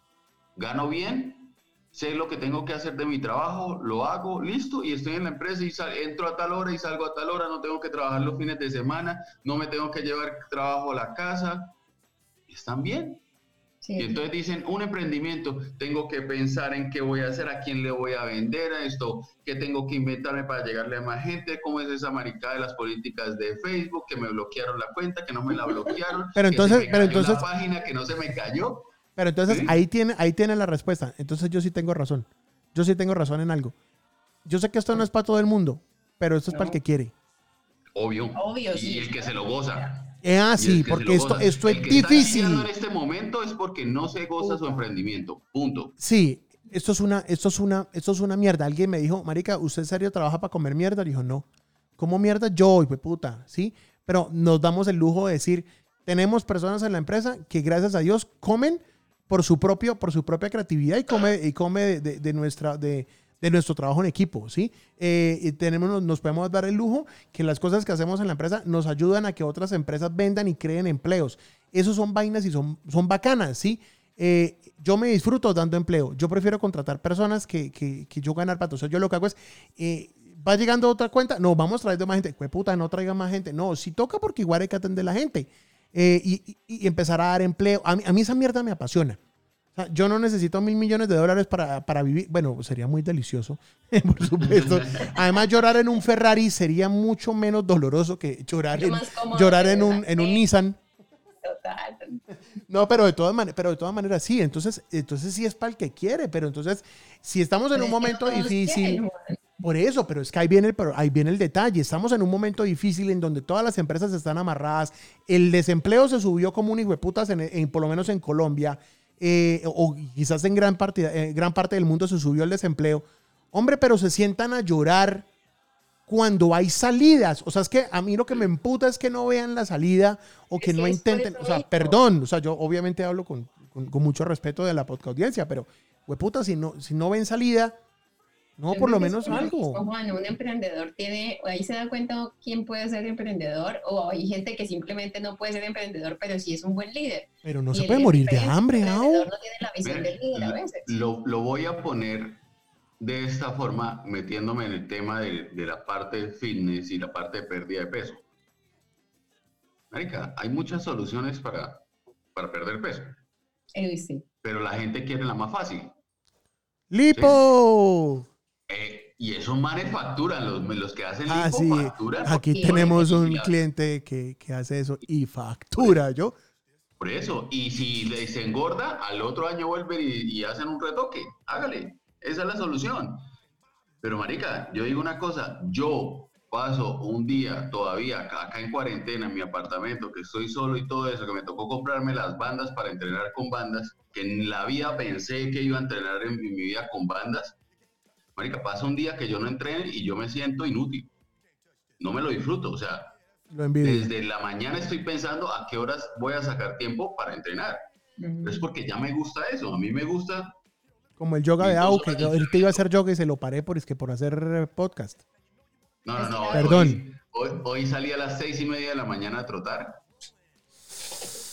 gano bien, sé lo que tengo que hacer de mi trabajo, lo hago, listo, y estoy en la empresa y entro a tal hora y salgo a tal hora, no tengo que trabajar los fines de semana, no me tengo que llevar trabajo a la casa. Están bien, y entonces dicen, un emprendimiento, tengo que pensar en qué voy a hacer, a quién le voy a vender a esto, qué tengo que inventarme para llegarle a más gente, cómo es esa maricada de las políticas de Facebook, que me bloquearon la cuenta, que no me la bloquearon, <laughs> pero entonces, que pero entonces, la página que no se me cayó. Pero entonces ahí tiene, ahí tiene la respuesta. Entonces yo sí tengo razón. Yo sí tengo razón en algo. Yo sé que esto no es para todo el mundo, pero esto es para el que quiere. Obvio. Obvio, y el que se lo goza. Es así, porque esto, esto es difícil. en este momento es porque no se goza su emprendimiento. Punto. Sí, esto es una, esto es una, esto es una mierda. Alguien me dijo, Marica, ¿usted en serio trabaja para comer mierda? Dijo, no. ¿Cómo mierda? Yo, hijo puta, ¿sí? Pero nos damos el lujo de decir, tenemos personas en la empresa que gracias a Dios comen por su propio, por su propia creatividad y come, y come de nuestra, de, de nuestro trabajo en equipo, ¿sí? Eh, y tenemos, nos podemos dar el lujo que las cosas que hacemos en la empresa nos ayudan a que otras empresas vendan y creen empleos. Esos son vainas y son, son bacanas, ¿sí? Eh, yo me disfruto dando empleo. Yo prefiero contratar personas que, que, que yo ganar patos. O sea, yo lo que hago es, eh, ¿va llegando otra cuenta? No, vamos trayendo más gente. Pues puta, no traiga más gente. No, si toca porque igual hay que atender la gente. y, y, empezar a dar empleo. A mí, a mí esa mierda me apasiona yo no necesito mil millones de dólares para, para, vivir. Bueno, sería muy delicioso, <laughs> por supuesto. Además, llorar en un Ferrari sería mucho menos doloroso que llorar en, llorar en un, en un Nissan. Total. No, pero de todas maneras, pero de todas maneras sí. Entonces, entonces sí es para el que quiere. Pero entonces, si estamos en un momento difícil, por eso, pero es que ahí viene, el, ahí viene el detalle. Estamos en un momento difícil en donde todas las empresas están amarradas. El desempleo se subió como un hijo de putas, en, por lo menos en Colombia. Eh, o quizás en gran parte, gran parte del mundo se subió el desempleo. Hombre, pero se sientan a llorar cuando hay salidas. O sea, es que a mí lo que me emputa es que no vean la salida o que no intenten. O sea, perdón. O sea, yo obviamente hablo con, mucho respeto de la podcast audiencia, pero, puta, si no, si no ven salida, no, por lo menos algo. Juan, un emprendedor tiene, ahí se da cuenta quién puede ser emprendedor, o hay gente que simplemente no puede ser emprendedor, pero sí es un buen líder. Pero no se puede morir de hambre, ¿no? No tiene la visión del líder a veces. Lo, lo, voy a poner de esta forma, metiéndome en el tema de, de la parte de fitness y la parte de pérdida de peso. Marica, hay muchas soluciones para, para perder peso. sí. Pero la gente quiere la más fácil. ¡Lipo! Eh, y esos manes facturan, los, los que hacen Ah, lipo sí. facturan. Aquí tenemos un cliente que, que hace eso y factura. Yo, Por eso, y si le- se engorda, al otro año vuelven y, y hacen un retoque. Hágale, esa es la solución. Pero marica, yo digo una cosa, yo paso un día todavía acá, acá en cuarentena en mi apartamento, que estoy solo y todo eso, que me tocó comprarme las bandas para entrenar con bandas, que en la vida pensé que iba a entrenar en mi, mi vida con bandas. Marica, pasa un día que yo no entrene y yo me siento inútil. No me lo disfruto, o sea, lo desde la mañana estoy pensando a qué horas voy a sacar tiempo para entrenar. Es porque ya me gusta eso. A mí me gusta. Como el yoga de Au, que yo ahorita iba a hacer yoga y se lo paré por, es que por hacer eh, podcast. No, no, no. Perdón. Hoy, hoy, hoy salí a las seis y media de la mañana a trotar.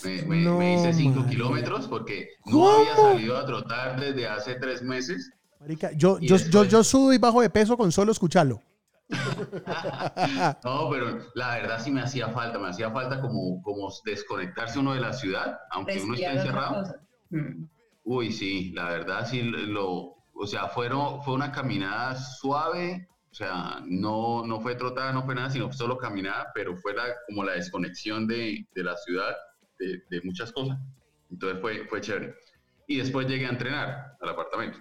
Me, me- No, me hice cinco kilómetros porque no ¿Cómo? había salido a trotar desde hace tres meses. Marica, yo, yo, yo, después- yo subo y bajo de peso con solo escucharlo. <laughs> No, pero la verdad sí me hacía falta. Me hacía falta como, como desconectarse uno de la ciudad, aunque uno esté Respirar encerrado. Mm. Uy, sí, la verdad sí lo, o sea, fueron, fue una caminada suave, o sea, no, no fue trotada, no fue nada, sino solo caminada, pero fue la, como la desconexión de, de la ciudad, de, de muchas cosas. Entonces fue, fue chévere. Y después llegué a entrenar al apartamento.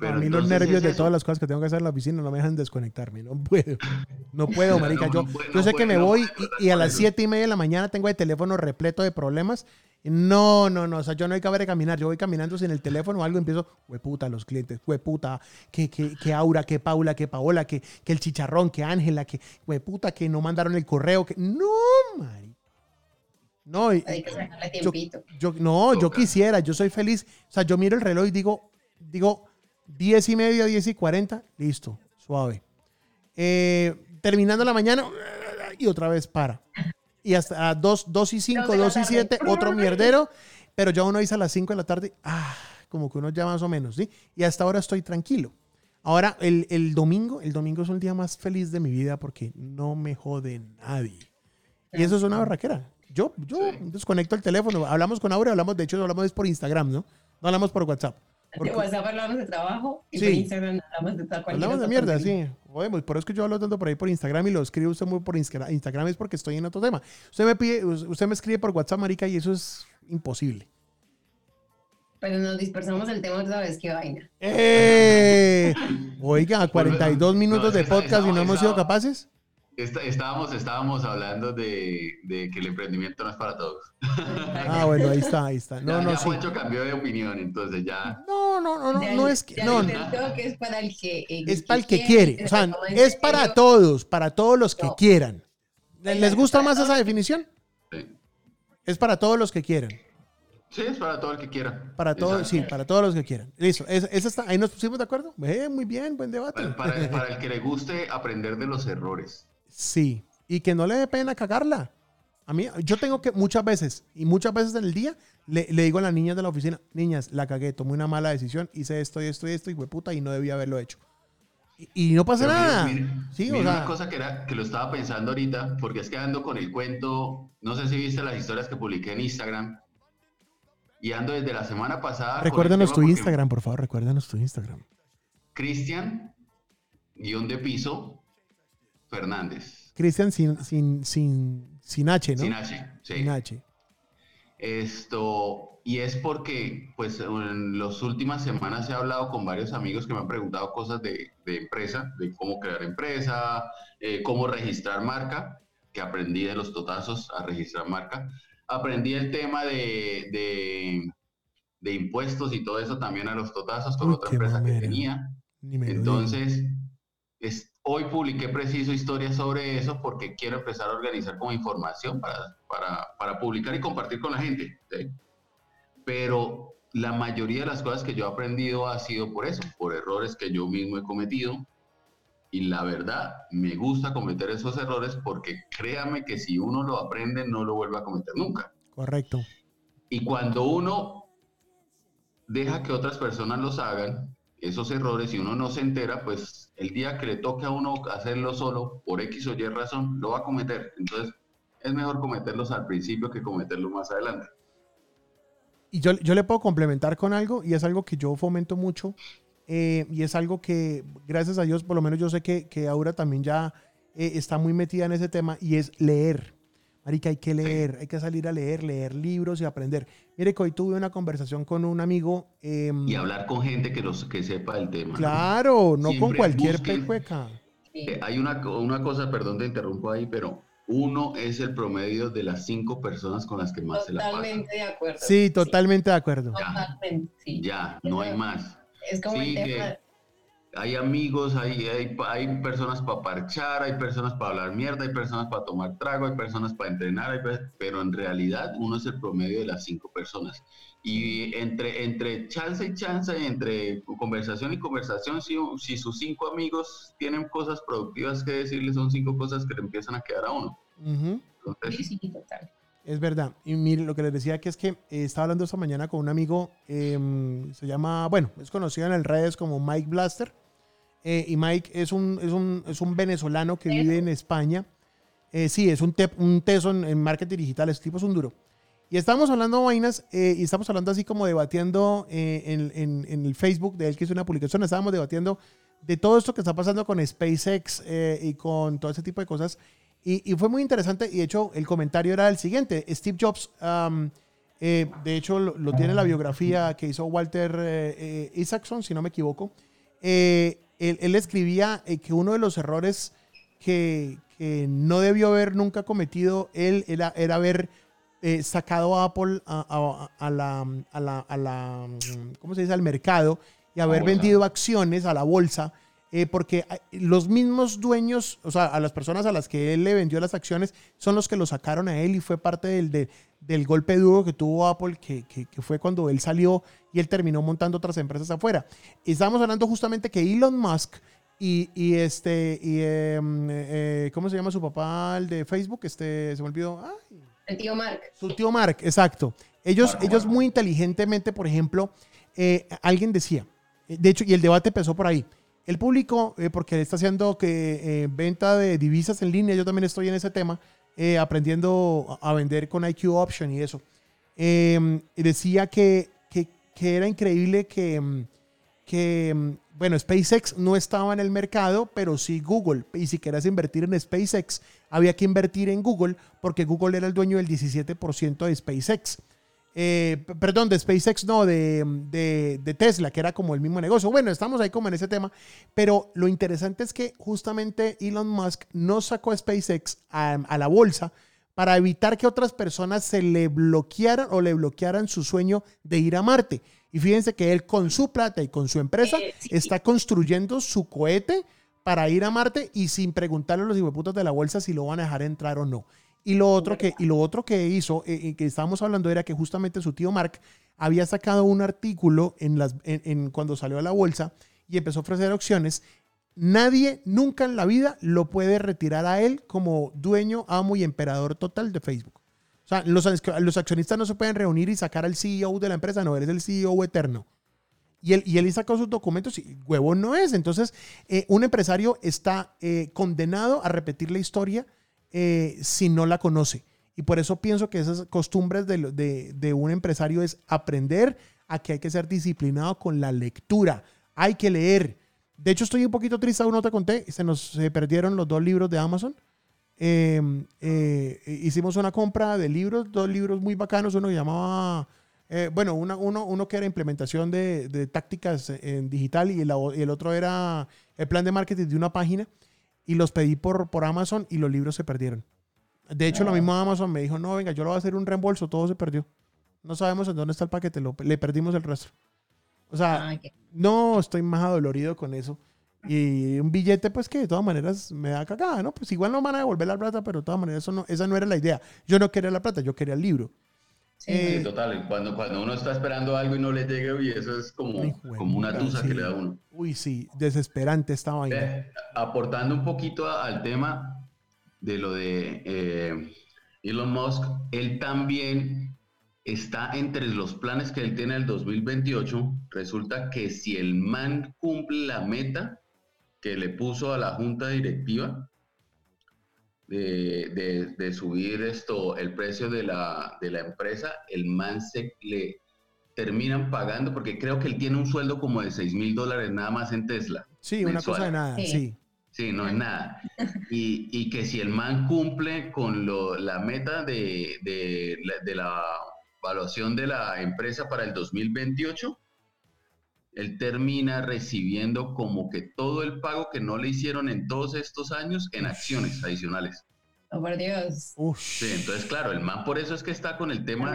A mí los nervios es de todas las cosas que tengo que hacer en la oficina no me dejan desconectarme. No puedo. <laughs> No puedo, marica. No, Yo, no puede- yo no sé que puede- me no voy y, y a las siete y media de la mañana tengo el teléfono repleto de problemas. No, no, no. O sea, yo no hay que haber de caminar. Yo voy caminando sin el teléfono o algo y empiezo, hueputa, los clientes, hueputa, que, que, que Aura, que Paula, que Paola, que, que el chicharrón, que Ángela, que hueputa, que no mandaron el correo, que. No, marica. No, Hay que sacarle yo, tiempito. yo- no, yo quisiera, yo soy feliz. O sea, yo miro el reloj y digo, digo, 10 y media, 10 y 40, listo, suave. Eh, terminando la mañana y otra vez para. Y hasta a 2, 2 y 5, Dos de la 2 y tarde. 7, otro mierdero. Pero ya uno dice a las 5 de la tarde, ah, como que uno ya más o menos, ¿sí? Y hasta ahora estoy tranquilo. Ahora, el, el domingo, el domingo es el día más feliz de mi vida porque no me jode nadie. Y eso es una barraquera. Yo, yo desconecto el teléfono. Hablamos con Aure, hablamos, de hecho, hablamos por Instagram, ¿no? No hablamos por WhatsApp. De <laughs> Porque WhatsApp hablamos de trabajo y Sí. por Instagram hablamos de tal cualquier hablamos de mierda, sí. Podemos. Por eso es que yo hablo tanto por ahí por Instagram y lo escribo usted muy por Instra- Instagram es porque estoy en otro tema. Usted me pide, usted me escribe por WhatsApp, marica, y eso es imposible. Pero nos dispersamos el tema otra vez, qué vaina. ¡Eh! <laughs> Oiga, 42 minutos de podcast y no hemos sido capaces. Está- estábamos, estábamos hablando de, de que el emprendimiento no es para todos. Ah, bueno, ahí está, ahí está. <laughs> No, ya, no, ya sí. Juancho cambió de opinión, entonces ya. No, no, no, no, Ya- no es que. No, que es para el que. el es para el que quiere. O sea, es para serio. todos, para todos los que No. quieran. ¿Les gusta más esa definición? Sí. Es para todos los que quieran. Sí, es para todo el que quiera. Para todos, sí, para todos los que quieran. Listo. Es- está, ahí nos pusimos de acuerdo. Eh, muy bien, buen debate. Para, para- para el <laughs> que le guste aprender de los errores. Sí. Y que no le dé pena cagarla. A mí, yo tengo que muchas veces, y muchas veces en el día, le, le digo a las niñas de la oficina, niñas, la cagué, tomé una mala decisión, hice esto y esto y esto, y fue puta, y no debía haberlo hecho. Y, y no pasa Pero nada. mire- sí, mire o sea, una cosa que, era, que lo estaba pensando ahorita, porque es que ando con el cuento, no sé si viste las historias que publiqué en Instagram, y ando desde la semana pasada. recuérdanos tu Instagram, por favor, recuérdanos tu Instagram. Cristian, guion de piso, Fernández. Cristian sin, sin, sin, sin H, ¿no? Sin H. sí. Sin H. Esto, y es porque, pues, en las últimas semanas he hablado con varios amigos que me han preguntado cosas de, de empresa, de cómo crear empresa, eh, cómo registrar marca, que aprendí de los totazos a registrar marca. Aprendí el tema de, de, de impuestos y todo eso también a los totazos con Uy, otra empresa que tenía. Entonces, es, hoy publiqué preciso historias sobre eso porque quiero empezar a organizar como información para, para, para publicar y compartir con la gente. ¿sí? Pero la mayoría de las cosas que yo he aprendido ha sido por eso, por errores que yo mismo he cometido. Y la verdad, me gusta cometer esos errores porque créame que si uno lo aprende, no lo vuelve a cometer nunca. Correcto. Y cuando uno deja que otras personas los hagan, esos errores, y uno no se entera, pues el día que le toque a uno hacerlo solo, por X o Y razón, lo va a cometer. Entonces, es mejor cometerlos al principio que cometerlos más adelante. Y yo, yo le puedo complementar con algo, y es algo que yo fomento mucho, eh, y es algo que, gracias a Dios, por lo menos yo sé que, que Aura también ya eh, está muy metida en ese tema y es leer. Marica, hay que leer, hay que salir a leer, leer libros y aprender. Mire que hoy tuve una conversación con un amigo. Em, y hablar con gente que, los, que sepa el tema. Claro, no, con cualquier pecueca. Eh, hay una, una cosa, perdón te interrumpo ahí, pero uno es el promedio de las cinco personas con las que más se la pasa. Totalmente de acuerdo. Sí, totalmente de acuerdo. Totalmente, sí. Ya, no hay más. Es como el tema hay amigos, hay, hay, personas para parchar, hay personas para hablar mierda, hay personas para tomar trago, hay personas para entrenar, pero en realidad uno es el promedio de las cinco personas. Y entre, entre chance y chance, entre conversación y conversación, si, si sus cinco amigos tienen cosas productivas que decirles, son cinco cosas que le empiezan a quedar a uno. sí, total. Es verdad. Y mire, lo que les decía que es que eh, estaba hablando esta mañana con un amigo, em, se llama, bueno, es conocido en las redes como Mike Blaster. Eh, y Mike es un, es un, es un venezolano que vive en España. Eh, sí, es un, un teso en, marketing digital, este tipo es un duro. Y estamos hablando vainas eh, y estamos hablando así como debatiendo en, en, en, el Facebook de él que hizo una publicación. Estábamos debatiendo de todo esto que está pasando con SpaceX y con todo ese tipo de cosas. Y, y, fue muy interesante. Y de hecho, el comentario era el siguiente: Steve Jobs, de hecho, lo, lo, tiene la biografía que hizo Walter Isaacson, si no me equivoco. Eh, él, escribía eh, que uno de los errores que, no debió haber nunca cometido él era, era haber eh, sacado a Apple a, la, a, la, ¿cómo se dice?, al mercado y haber vendido acciones a la bolsa. Eh, porque los mismos dueños, o sea, a las personas a las que él le vendió las acciones, son los que lo sacaron a él y fue parte del, del golpe duro que tuvo Apple, que, que, fue cuando él salió y él terminó montando otras empresas afuera. Y estábamos hablando justamente que Elon Musk y, y este, y, em, eh, ¿cómo se llama su papá, el de Facebook? Este, se me olvidó. el tío Mark. Su tío Mark, exacto. Ellos, ellos muy inteligentemente, por ejemplo, eh, alguien decía, de hecho, y el debate empezó por ahí. El público, eh, porque está haciendo que venta de divisas en línea, yo también estoy en ese tema, eh, aprendiendo a vender con IQ Option y eso. Em, decía que, que, que, era increíble que, em, que, em, bueno, SpaceX no estaba en el mercado, pero sí Google. Y si querías invertir en SpaceX, había que invertir en Google porque Google era el dueño del 17% de SpaceX. Eh, perdón, de SpaceX, no, de, Tesla, que era como el mismo negocio. Bueno, estamos ahí como en ese tema, pero lo interesante es que justamente Elon Musk no sacó a SpaceX a, la bolsa para evitar que otras personas se le bloquearan o le bloquearan su sueño de ir a Marte. Y fíjense que él con su plata y con su empresa eh, está construyendo su cohete para ir a Marte y sin preguntarle a los hijueputos de la bolsa si lo van a dejar entrar o no. Y lo otro que, y lo otro que hizo, eh, eh, que estábamos hablando, era que justamente su tío Mark había sacado un artículo en las, en, cuando salió a la bolsa y empezó a ofrecer opciones. Nadie nunca en la vida lo puede retirar a él como dueño, amo y emperador total de Facebook. O sea, los, los accionistas no se pueden reunir y sacar al CEO de la empresa, no, eres el CEO eterno. Y él, y él sacó sus documentos y huevo no es. Entonces, eh, un empresario está condenado a repetir la historia eh, si no la conoce. Y por eso pienso que esas costumbres de, de, un empresario es aprender a que hay que ser disciplinado con la lectura. Hay que leer. De hecho, estoy un poquito triste, aún no te conté, se nos se perdieron los dos libros de Amazon. Em, eh, hicimos una compra de libros, dos libros muy bacanos, uno que llamaba, eh, bueno, uno, uno que era implementación de, tácticas en digital y el otro era el plan de marketing de una página y los pedí por, por Amazon y los libros se perdieron. De hecho, lo ah. mismo Amazon me dijo, no, venga, yo lo voy a hacer un reembolso, todo se perdió. No sabemos en dónde está el paquete, lo, le perdimos el rastro. O sea, no, estoy más adolorido con eso. Y un billete, pues que de todas maneras me da cagada, ¿no? Pues igual no van a devolver la plata, pero de todas maneras eso no, esa no era la idea. Yo no quería la plata, yo quería el libro. Sí, eh, total. Cuando, cuando uno está esperando algo y no le llega, y eso es como, como una tusa que le da uno. Uy, sí, desesperante esta vaina. aportando un poquito al tema de lo de eh, Elon Musk, él también está entre los planes que él tiene el 2028. Resulta que si el man cumple la meta que le puso a la junta directiva, de, subir esto, el precio de la, de la empresa, el man se le terminan pagando, porque creo que él tiene un sueldo como de 6 mil dólares nada más en Tesla. Sí, una cosa de nada, sí. Sí, no es nada. Y, y, que si el man cumple con lo, la meta de, de, de, la evaluación de la empresa para el 2028, él termina recibiendo como que todo el pago que no le hicieron en todos estos años en acciones adicionales. Oh, por Dios. Sí, entonces, claro, el man por eso es que está con el tema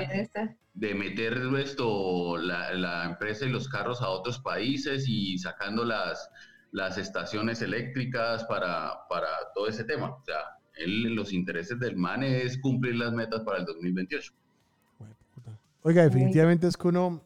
de meter esto, la, la, empresa y los carros a otros países y sacando las, las estaciones eléctricas para, para todo ese tema. O sea, él, los intereses del man es cumplir las metas para el 2028. Oiga, definitivamente es que uno,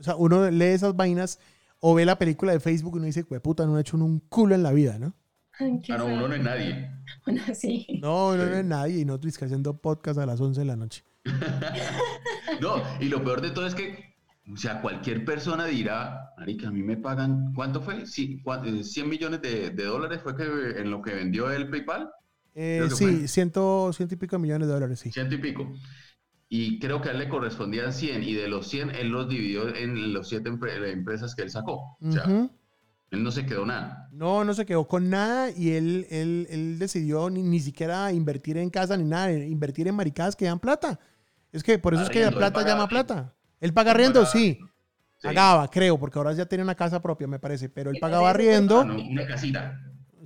o sea, uno lee esas vainas o ve la película de Facebook y uno dice, puta, no he hecho un culo en la vida, ¿no? Ah, no, uno no es nadie. <laughs> sí. No, uno no es nadie y nosotros haciendo podcast a las 11 de la noche. <laughs> no, y lo peor de todo es que, o sea, cualquier persona dirá, Marica, a mí me pagan, ¿cuánto fue? Sí, 100 eh, millones de, dólares fue que en lo que vendió el PayPal. Eh, sí, ciento, ciento y pico millones de dólares, sí. Ciento y pico. Y creo que a él le correspondían 100 y de los 100 él los dividió en los siete empresas que él sacó. O sea, él no se quedó nada. No, no se quedó con nada y él, él, él decidió ni, ni, siquiera invertir en casa ni nada, invertir en maricadas que dan plata. Es que por eso es que la plata llama plata. Él paga riendo, sí. Pagaba, creo, porque ahora ya tiene una casa propia, me parece, pero él pagaba riendo. Una casita.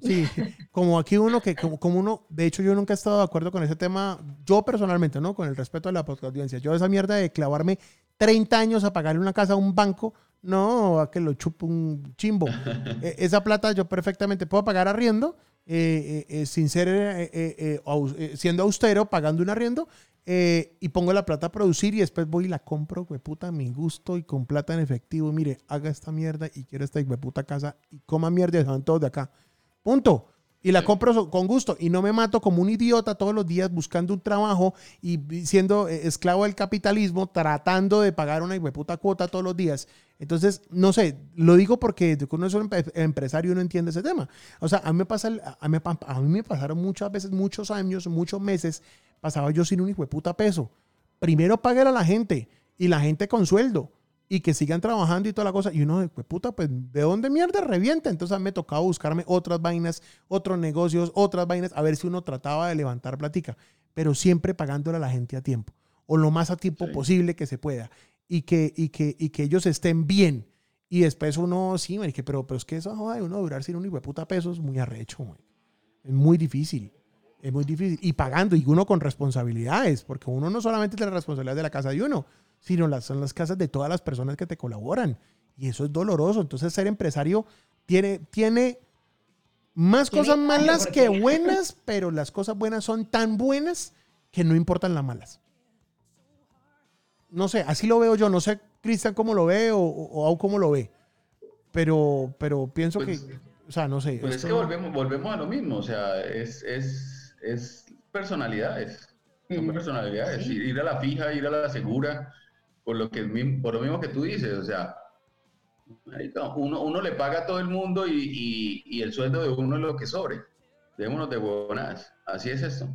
Sí, como aquí uno que, como, como, uno, de hecho yo nunca he estado de acuerdo con ese tema, yo personalmente, ¿no? Con el respeto a la audiencia. Yo esa mierda de clavarme 30 años a pagarle una casa a un banco, no, a que lo chupo un chimbo. <laughs> E, esa plata yo perfectamente puedo pagar arriendo, eh, eh, eh sin ser, eh, siendo austero, pagando un arriendo, y pongo la plata a producir y después voy y la compro, puta, a mi gusto y con plata en efectivo. mire, haga esta mierda y quiero esta puta casa y coma mierda y se van todos de acá. Punto. Y la compro con gusto y no me mato como un idiota todos los días buscando un trabajo y siendo eh, esclavo del capitalismo, tratando de pagar una puta cuota todos los días. Entonces, no sé, lo digo porque uno es un empresario y no entiende ese tema. O sea, a mí me, pasa, a mí, a mí me pasaron muchas veces, muchos años, muchos meses, pasaba yo sin un hijo de puta peso. Primero pagué a la gente y la gente con sueldo y que sigan trabajando y toda la cosa. Y uno, pues puta, pues ¿de dónde mierda revienta? Entonces me tocaba buscarme otras vainas, otros negocios, otras vainas, a ver si uno trataba de levantar platica, pero siempre pagándole a la gente a tiempo, o lo más a tiempo posible que se pueda, y que, y que, y que ellos estén bien. Y después uno, sí, pero, pero es que eso joder, uno durar sin un hijo de puta peso es muy arrecho, es muy difícil. Es muy difícil. Y pagando, y uno con responsabilidades, porque uno no solamente tiene la responsabilidad de la casa de uno, sino las, son las casas de todas las personas que te colaboran. Y eso es doloroso. Entonces, ser empresario tiene, tiene más cosas malas que buenas, <laughs> pero las cosas buenas son tan buenas que no importan las malas. No sé, así lo veo yo. No sé, Cristian, cómo lo ve o, o, cómo lo ve. Pero, pero pienso que, pues, o sea, no sé. Pues es que volvemos, volvemos a lo mismo. O sea, es, es, es personalidades. Son personalidades. Ir a la fija, ir a la segura por lo, que, por lo mismo que tú dices, o sea, uno, uno le paga a todo el mundo y, y, el sueldo de uno es lo que sobre. Démonos de buenas. Así es esto.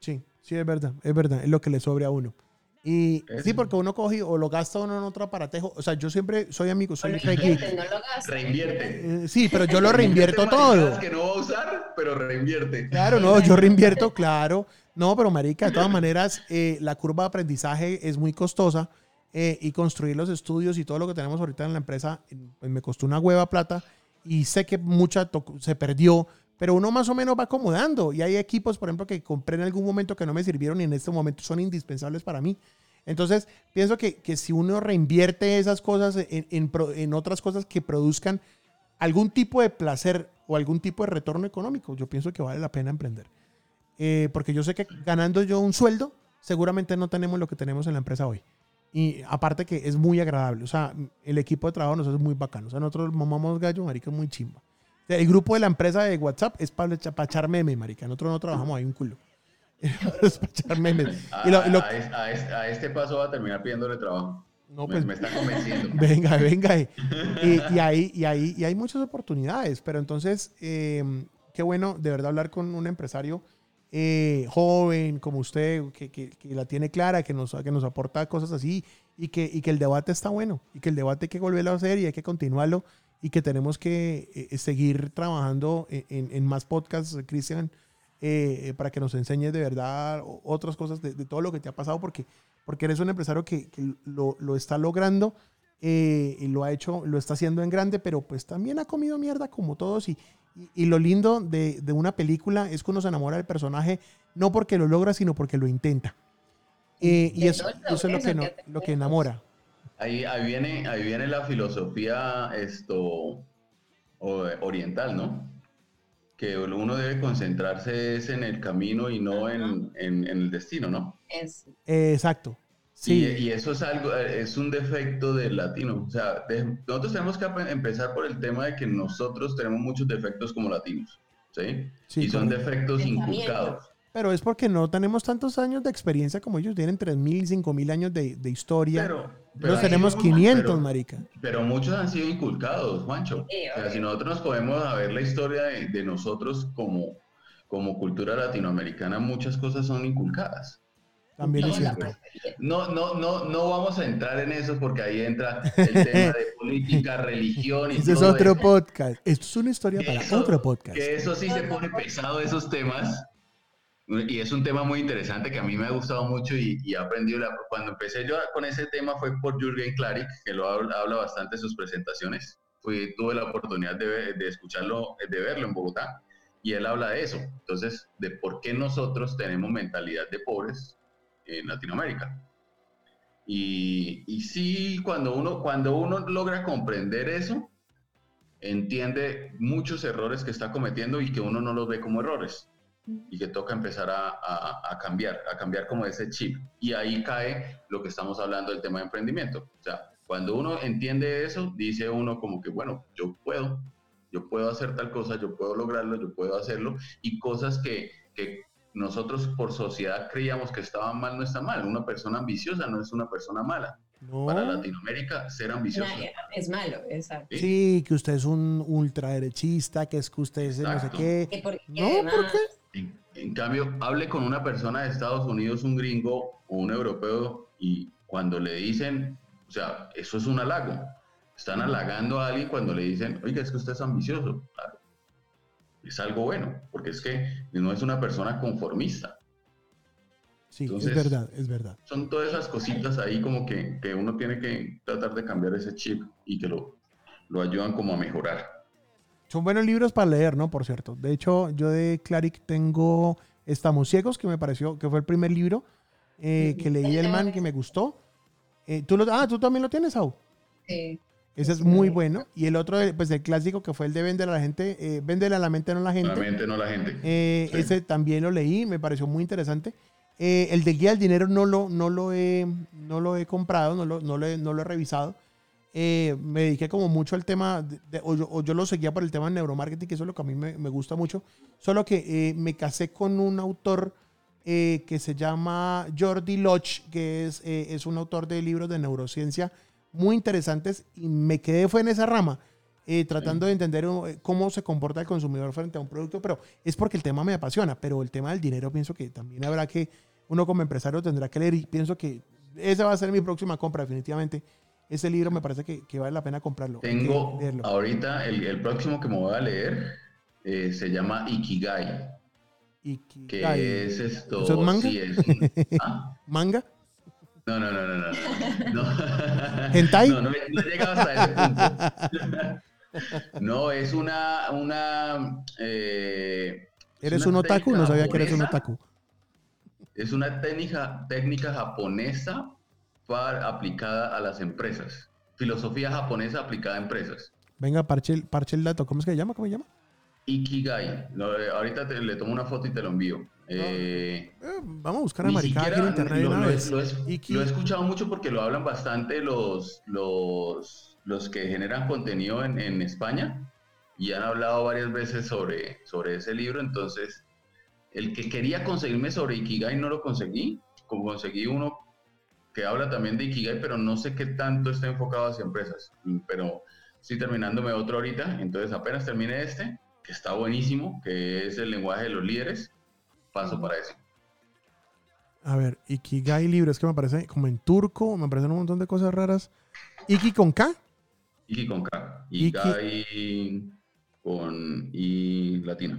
Sí, sí, es verdad, es verdad, es lo que le sobre a uno. Y sí, porque uno coge o lo gasta uno en otro aparatejo. O sea, yo siempre soy amigo, soy reinvierte, no lo Reinvierte. Eh, sí, pero yo lo reinvierto todo. que no va a usar, pero reinvierte. Claro, no, yo reinvierto, claro. No, pero marica, de todas maneras, eh, la curva de aprendizaje es muy costosa. Eh, y construir los estudios y todo lo que tenemos ahorita en la empresa, pues me costó una hueva plata y sé que mucha se perdió, pero uno más o menos va acomodando y hay equipos, por ejemplo, que compré en algún momento que no me sirvieron y en este momento son indispensables para mí. Entonces, pienso que, que si uno reinvierte esas cosas en, en, en, otras cosas que produzcan algún tipo de placer o algún tipo de retorno económico, yo pienso que vale la pena emprender. Eh, porque yo sé que ganando yo un sueldo, seguramente no tenemos lo que tenemos en la empresa hoy. Y aparte que es muy agradable. O sea, el equipo de trabajo nosotros es muy bacano. O sea, nosotros mamamos gallo, marica, muy chimba. El grupo de la empresa de WhatsApp es para, echar meme, marica. Nosotros no trabajamos ahí un culo. <laughs> es para echar memes. A, y lo, a, este, paso va a terminar pidiéndole trabajo. No, pues, me, está convenciendo. <laughs> Venga, venga. Y, y, ahí, y, ahí, y hay muchas oportunidades. Pero entonces, em, qué bueno de verdad hablar con un empresario eh, joven como usted, que, que, que, la tiene clara, que nos, que nos aporta cosas así y que, y que el debate está bueno y que el debate hay que volverlo a hacer y hay que continuarlo y que tenemos que eh, seguir trabajando en, en, más podcasts, Cristian, eh, para que nos enseñes de verdad otras cosas de, de, todo lo que te ha pasado, porque, porque eres un empresario que, que lo, lo, está logrando eh, y lo ha hecho, lo está haciendo en grande, pero pues también ha comido mierda como todos y, y, y lo lindo de, de, una película es que uno se enamora del personaje no porque lo logra, sino porque lo intenta. Eh, y eso, eso, es lo que, no, lo que enamora. Ahí, ahí, viene, ahí viene la filosofía esto, oriental, ¿no? Que uno debe concentrarse es en el camino y no en, en, en el destino, ¿no? Es. Eh, exacto. Sí. Y, y, eso es algo, es un defecto del latino. O sea, de, nosotros tenemos que empezar por el tema de que nosotros tenemos muchos defectos como latinos, ¿sí? sí y son defectos inculcados. Pero es porque no tenemos tantos años de experiencia como ellos. Tienen 3.000, 5.000 años de, de historia. Pero, pero Nosotros tenemos 500, pero, marica. Pero muchos han sido inculcados, Juancho. Sí, o sea, si nosotros nos podemos ver la historia de, de, nosotros como, como cultura latinoamericana, muchas cosas son inculcadas. También no, es cierto. No, no, no, no vamos a entrar en eso porque ahí entra el tema de política, <laughs> religión y Ese es otro eso. podcast. Esto es una historia para eso, otro podcast. Que eso sí se pone pesado esos temas. Y es un tema muy interesante que a mí me ha gustado mucho y, y he aprendido. La, cuando empecé yo con ese tema fue por Jürgen Klarik, que lo habla, habla bastante en sus presentaciones. Fui, tuve la oportunidad de, de, escucharlo, de verlo en Bogotá, y él habla de eso. Entonces, de por qué nosotros tenemos mentalidad de pobres en Latinoamérica. Y, y sí, cuando uno, cuando uno logra comprender eso, entiende muchos errores que está cometiendo y que uno no los ve como errores y que toca empezar a, a, a, cambiar, a cambiar como ese chip. Y ahí cae lo que estamos hablando del tema de emprendimiento. O sea, cuando uno entiende eso, dice uno como que, bueno, yo puedo, yo puedo hacer tal cosa, yo puedo lograrlo, yo puedo hacerlo, y cosas que, que nosotros por sociedad creíamos que estaban mal, no está mal. Una persona ambiciosa no es una persona mala. No. Para Latinoamérica, ser ambicioso. es malo, exacto. ¿Sí? sí, que usted es un ultraderechista, que es que usted es no sé qué. ¿Por qué no, además, ¿por qué? En, en, cambio, hable con una persona de Estados Unidos, un gringo o un europeo, y cuando le dicen, o sea, eso es un halago. Están halagando a alguien cuando le dicen, oiga, es que usted es ambicioso. Claro. Es algo bueno, porque es que no es una persona conformista. Sí, Entonces, es verdad, es verdad. Son todas esas cositas ahí como que, que uno tiene que tratar de cambiar ese chip y que lo, lo ayudan como a mejorar. Son buenos libros para leer, ¿no? Por cierto. De hecho, yo de Claric tengo Estamos ciegos, que me pareció que fue el primer libro eh, que leí del man que me gustó. Eh, ¿tú lo, ah, ¿tú también lo tienes, Sau? Sí. Ese es muy bueno. Y el otro, pues el clásico que fue el de Vender a la gente, eh, Véndele a la mente, no a la gente. La mente, no a la gente. Eh, sí. Ese también lo leí, me pareció muy interesante. Eh, el de Guía del Dinero no lo, no lo, he, no lo he comprado, no lo, no lo, he, no lo he revisado. Eh, me dediqué como mucho al tema, de, de, o, yo, o, yo, lo seguía por el tema de neuromarketing, que eso es lo que a mí me, me gusta mucho. Solo que eh, me casé con un autor eh, que se llama Jordi Lodge, que es, eh, es un autor de libros de neurociencia muy interesantes y me quedé fue en esa rama. Eh, tratando de entender uh, cómo se comporta el consumidor frente a un producto, pero es porque el tema me apasiona, pero el tema del dinero pienso que también habrá que, uno como empresario tendrá que leer y pienso que esa va a ser mi próxima compra definitivamente ese libro me parece que, que vale la pena comprarlo. Tengo ahorita el, el, próximo que me voy a leer eh, se llama Ikigai. Ikigai. Que es esto. ¿Eso es manga? Sí, es, <laughs> ¿ah? ¿Manga? No, no, no, no, no. no. <laughs> ¿Hentai? No, no, no he llegado hasta ese punto. <laughs> no, es una. una eh, ¿Eres una un otaku? No sabía que eres un otaku. Es una técnica, técnica japonesa para, aplicada a las empresas. Filosofía japonesa aplicada a empresas. Venga, parche, parche el dato. ¿Cómo es que se llama? ¿Cómo se llama? Ikigai. Lo, ahorita te, le tomo una foto y te lo envío. No. Eh, eh, vamos a buscar a Maricá en internet. Lo, lo, lo, lo, he escuchado mucho porque lo hablan bastante los, los, los que generan contenido en, en, España y han hablado varias veces sobre, sobre ese libro. Entonces, el que quería conseguirme sobre Ikigai no lo conseguí. Como conseguí uno que habla también de Ikigai, pero no sé qué tanto está enfocado hacia empresas. Pero estoy terminándome otro ahorita, entonces apenas termine este, que está buenísimo, que es el lenguaje de los líderes, paso para eso. A ver, Ikigai libro, es que me aparece como en turco, me aparecen un montón de cosas raras. Iki con K. Iki con K. Iki- Ikai con I latina.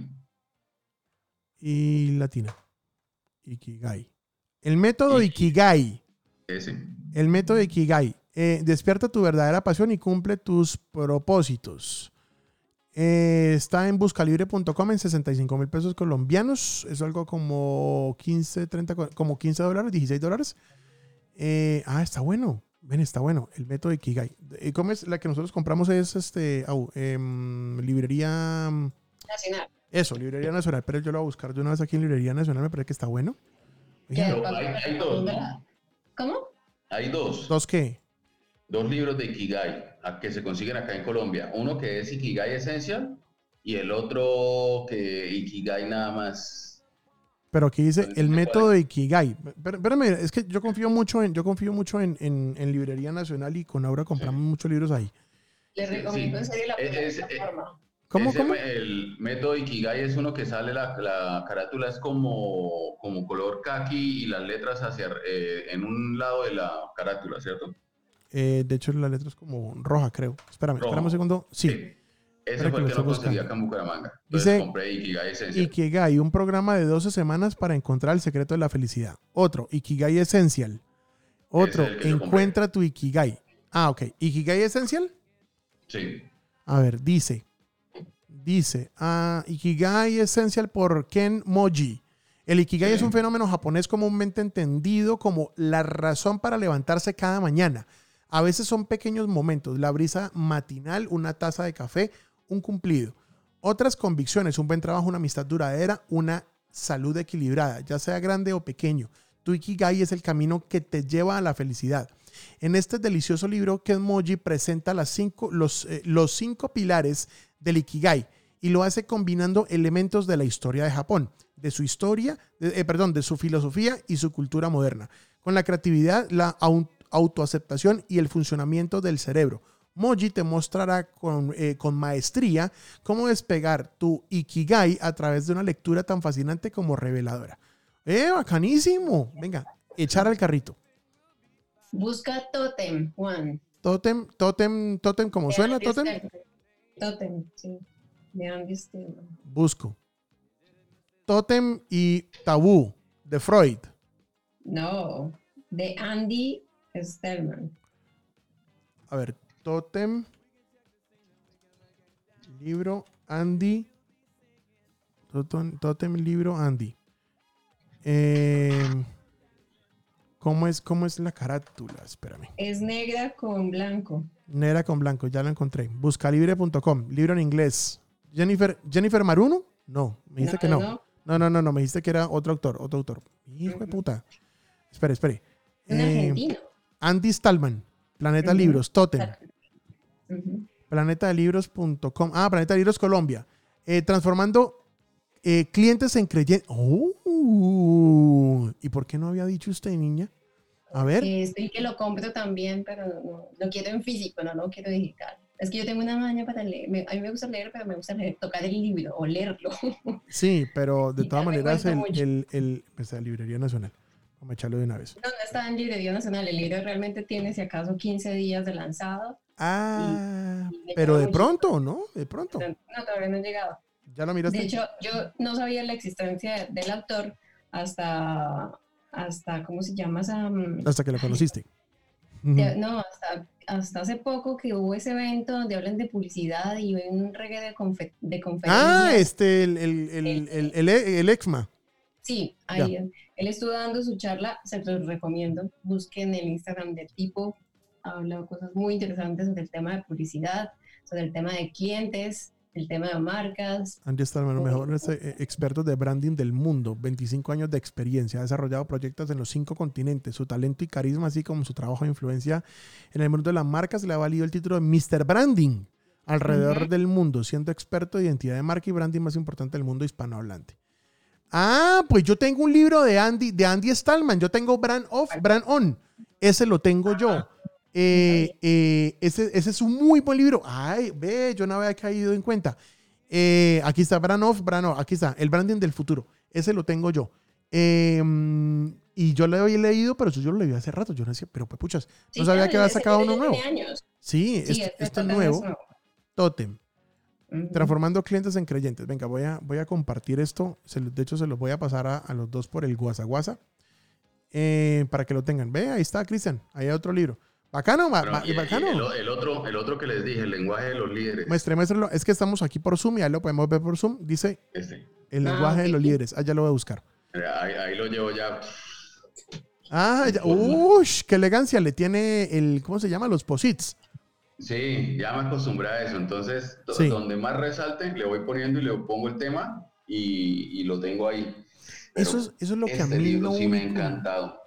y latina. Ikigai. El método Iki- Ikigai. Ese. El método Ikigai. Eh, despierta tu verdadera pasión y cumple tus propósitos. Eh, está en buscalibre.com en 65 mil pesos colombianos. Es algo como 15, 30, co- como 15 dólares, 16 dólares. Eh, ah, está bueno. Ven, está bueno. El método Ikigai. Eh, ¿Cómo es? La que nosotros compramos es este, em, librería. mm, Nacional. Eso, librería nacional. Pero yo lo voy a buscar de una vez aquí en librería nacional. Me parece que está bueno. De Pero hay- dos, ¿no? ¿Cómo? Hay dos. ¿Dos qué? Dos libros de Ikigai a- que se consiguen acá en Colombia. Uno que es Ikigai Essential y el otro que Ikigai nada más. Pero aquí dice el método de Ikigai. Espérame, es que yo confío mucho en, yo confío mucho en, en- en Librería Nacional y con Aura compramos muchos libros ahí. Les recomiendo sí. en serio la Es- es- plataforma. ¿Cómo, Ese cómo? El método Ikigai es uno que sale, la, la carátula es como, como color kaki y las letras hacia eh, en un lado de la carátula, ¿cierto? Eh, de hecho, la letra es como roja, creo. Espérame, espérame un segundo. Sí. Ese Espera fue que el lo que estoy conseguí acá en Bucaramanga. Entonces Dice- compré Ikigai Essential. Ikigai, un programa de 12 semanas para encontrar el secreto de la felicidad. Otro, Ikigai Essential. Otro, Ese es encuentra tu Ikigai. Ah, ok. Ikigai Essential. Sí. A ver, dice. Dice, ah, Ikigai Essential por Ken Moji. El Ikigai Sí. es un fenómeno japonés comúnmente entendido como la razón para levantarse cada mañana. A veces son pequeños momentos, la brisa matinal, una taza de café, un cumplido. Otras convicciones, un buen trabajo, una amistad duradera, una salud equilibrada, ya sea grande o pequeño. Tu Ikigai es el camino que te lleva a la felicidad. En este delicioso libro, Ken Moji presenta eh, los cinco pilares del Ikigai y lo hace combinando elementos de la historia de Japón, de su historia, de- eh, perdón, de su filosofía y su cultura moderna, con la creatividad, la au- autoaceptación y el funcionamiento del cerebro. Moji te mostrará con, eh, con maestría cómo despegar tu Ikigai a través de una lectura tan fascinante como reveladora. ¡Eh, bacanísimo! Venga, echar al carrito. Busca Totem, Juan. Totem, totem, totem, como De suena, totem. Totem, sí. De. Busco. Totem y tabú de Freud. No, de Andy Stellman. A ver, Totem. Libro Andy. Totem, Totem, libro Andy. Eh, ¿cómo, es, ¿Cómo es la carátula? Espérame. Es negra con blanco. Negra con blanco, ya lo encontré. Buscalibre.com, libro en inglés. Jennifer, Jennifer Maruno? No, me dijiste que no. No, no, no, no, me dijiste que era otro autor, otro autor. Hijo de puta. Espere, espere. Un Eh, argentino. Andy Stallman, Planeta. Libros, Totem. Ujú. Planetadelibros.com. Ah, Planeta de Libros Colombia. Eh, transformando eh, clientes en creyentes. Oh, ¿Y por qué no había dicho usted, niña? A ver. Estoy que lo compro también, pero no, lo quiero en físico, no lo quiero digital. Es que yo tengo una maña para leer. me- a mí me gusta leer, pero me gusta leer, tocar el libro o leerlo. Sí, pero de <laughs> todas maneras, el, el, el- pues, la Librería Nacional. Vamos a echarlo de una vez. No, no está en Librería Nacional. El libro realmente tiene, si acaso, 15 días de lanzado. Ah, y pero de pronto, ¿no? De pronto. No, todavía no he llegado. Ya lo miraste. De hecho, yo no sabía la existencia del autor hasta, hasta ¿cómo se llama esa? hasta que lo conociste. No, hasta, hasta hace poco que hubo ese evento donde hablan de publicidad y un reggae de, confe- de conferencias. Ah, este, el, el, el, el, el EXMA. Sí, ahí, él estuvo dando su charla, se los recomiendo. Busquen el Instagram del tipo, habla cosas muy interesantes sobre el tema de publicidad, sobre el tema de clientes, el tema de marcas. Andy Stallman, los mejores eh, expertos de branding del mundo, 25 años de experiencia, ha desarrollado proyectos en los cinco continentes. Su talento y carisma, así como su trabajo e influencia en el mundo de las marcas, le ha valido el título de Mr. Branding alrededor del mundo, siendo experto de identidad de marca y branding más importante del mundo hispanohablante. Ah, pues yo tengo un libro de Andy, de Andy Stallman, yo tengo Brand Off, Brand On, ese lo tengo yo. Eh, eh, ese, ese es un muy buen libro. Ay, ve, yo no había caído en cuenta. Eh, aquí está Brand Off, Brand Off, aquí está, el branding del futuro. Ese lo tengo yo. Em, y yo lo había leído, pero eso yo lo leí hace rato. Yo no decía, pero pues puchas, no sabía que había sacado uno nuevo. Sí, esto, es nuevo. Totem. Transformando clientes en creyentes. Venga, voy a, voy a compartir esto. de hecho, se los voy a pasar a, los dos por el WhatsApp eh, para que lo tengan. Ve, ahí está, Cristian. Ahí hay otro libro. Bacano, bacano. el, otro, el otro que les dije, el lenguaje de los líderes. Muestre, muéstrelo. Es que estamos aquí por Zoom y ahí lo podemos ver por Zoom. Dice este. el ah, lenguaje de los líderes. Allá lo voy a buscar. Ahí, lo llevo ya. Ah, ya. Uy, qué elegancia le tiene el, ¿cómo se llama? Los posits. Sí, ya me acostumbré a eso. Entonces, donde más resalte, le voy poniendo y le pongo el tema y, lo tengo ahí. eso es, eso es lo que a este mí sí me ha encantado.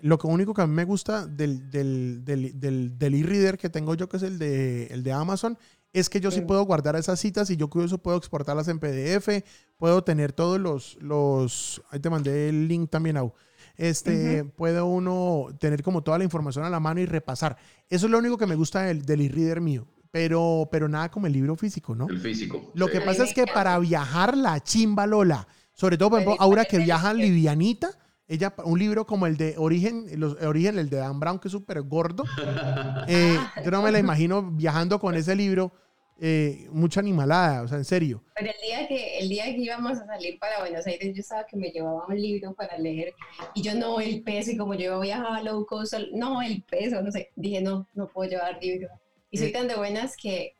Lo que único que a mí me gusta del, del, del, del, e-reader que tengo yo, que es el de, el de Amazon, es que yo sí puedo guardar esas citas y yo eso puedo exportarlas en PDF, puedo tener todos los, los ahí te mandé el link también, Au. Este, puede uno tener como toda la información a la mano y repasar. Eso es lo único que me gusta del, del e-reader mío. Pero, pero nada como el libro físico, ¿no? El físico. Lo que pasa es que para viajar la chimba Lola, sobre todo, por ejemplo, ahora que viaja livianita, ella, un libro como el de Origen, los, Origen el de Dan Brown, que es súper gordo, <laughs> eh, yo no me la imagino viajando con ese libro eh, mucha animalada, o sea, en serio. Pero el día, que, el día que íbamos a salir para Buenos Aires, yo estaba que me llevaba un libro para leer y yo no, el peso, y como yo viajaba low cost, no, el peso, no sé, dije, no, no puedo llevar libro. Y soy eh. tan de buenas que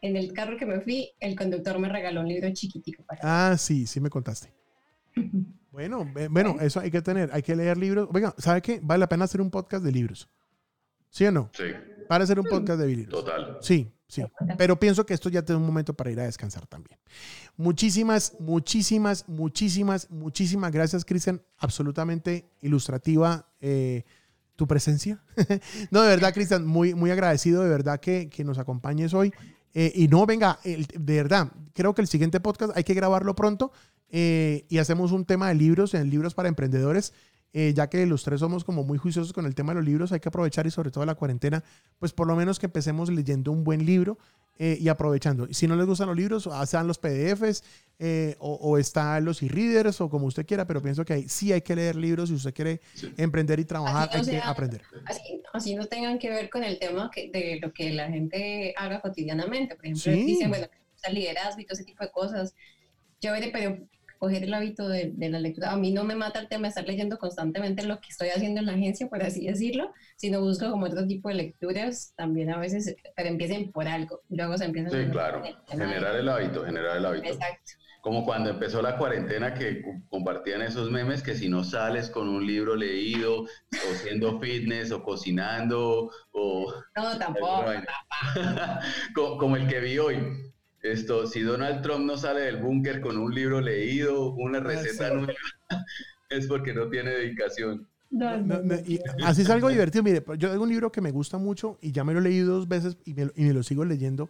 en el carro que me fui, el conductor me regaló un libro chiquitico para Ah, sí, sí me contaste. <laughs> bueno, bueno, eso hay que tener, hay que leer libros. Venga, ¿sabe qué? Vale la pena hacer un podcast de libros. ¿Sí o no? Sí. Para hacer un podcast de libros. Total. Sí, Sí, pero pienso que esto ya tiene un momento para ir a descansar también. Muchísimas, muchísimas, muchísimas, muchísimas gracias, Cristian. Absolutamente ilustrativa eh, tu presencia. <laughs> no, de verdad, Cristian, muy, muy agradecido de verdad que, que nos acompañes hoy. Eh, y no, venga, de verdad, creo que el siguiente podcast hay que grabarlo pronto eh, y hacemos un tema de libros, en libros para emprendedores. Eh, ya que los tres somos como muy juiciosos con el tema de los libros, hay que aprovechar y sobre todo la cuarentena, pues por lo menos que empecemos leyendo un buen libro eh, y aprovechando. Si no les gustan los libros, sean los PDFs eh, o, están los e-readers o como usted quiera, pero pienso que sí hay que leer libros si usted quiere emprender y trabajar, hay que aprender. Así, no tengan que ver con el tema de lo que la gente haga cotidianamente. Por ejemplo, dicen, bueno, liderazgo y todo ese tipo de cosas. Yo, pero coger el hábito de, la lectura. A mí no me mata el tema de estar leyendo constantemente lo que estoy haciendo en la agencia, por así decirlo, sino busco como otro tipo de lecturas también a veces, pero empiecen por algo, luego se empiezan Sí, claro, generar el hábito, generar el hábito. Exacto. Como cuando empezó la cuarentena que compartían esos memes que si no sales con un libro leído, o haciendo fitness, o cocinando, o... No, <laughs> tampoco. <laughs> como el que vi hoy esto, si Donald Trump no sale del búnker con un libro leído, una receta nueva, <laughs> es porque no tiene dedicación. así es algo divertido. Mire, yo tengo un libro que me gusta mucho y ya me lo he leído dos veces y me, y me, lo sigo leyendo.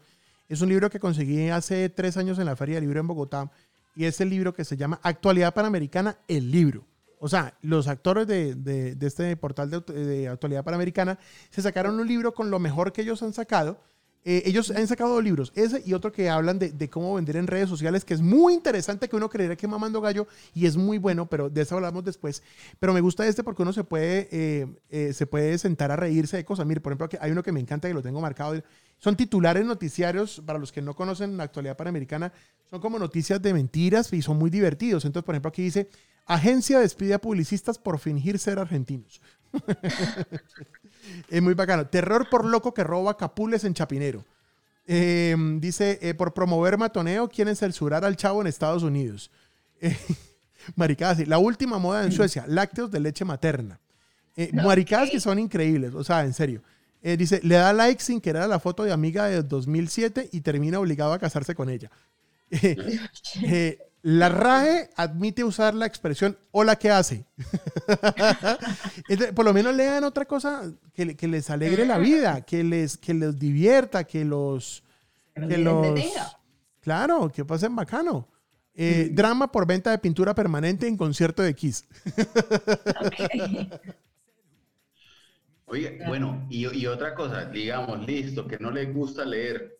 Es un libro que conseguí hace tres años en la Feria del Libro en Bogotá y es el libro que se llama Actualidad Panamericana, el libro. O sea, los actores de, de, de este portal de, de, Actualidad Panamericana se sacaron un libro con lo mejor que ellos han sacado eh, ellos han sacado dos libros, ese y otro que hablan de, cómo vender en redes sociales, que es muy interesante, que uno creería que mamando gallo y es muy bueno, pero de eso hablamos después. Pero me gusta este porque uno se puede, eh, eh, se puede sentar a reírse de cosas. Mire, por ejemplo, hay uno que me encanta, que lo tengo marcado. Son titulares noticiarios, para los que no conocen la actualidad panamericana, son como noticias de mentiras y son muy divertidos. Entonces, por ejemplo, aquí dice, agencia despide a publicistas por fingir ser argentinos. <laughs> Es muy bacano. Terror por loco que roba capules en Chapinero. Em, dice, eh, por promover matoneo, quieren censurar al chavo en Estados Unidos. Eh, <laughs> maricadas, la última moda en Suecia, <clears throat> lácteos de leche materna. Eh, maricadas que son increíbles, o sea, en serio. Eh, dice, le da like sin querer a la foto de amiga de 2007 y termina obligado a casarse con ella. <laughs> La RAE admite usar la expresión hola, ¿qué hace? <laughs> por lo menos lean otra cosa que, les alegre la vida, que les, que les divierta, que los... Que los claro, que pasen bacano. Eh, drama por venta de pintura permanente en concierto de Kiss. <laughs> Oye, bueno, y, y, otra cosa, digamos, listo, que no les gusta leer,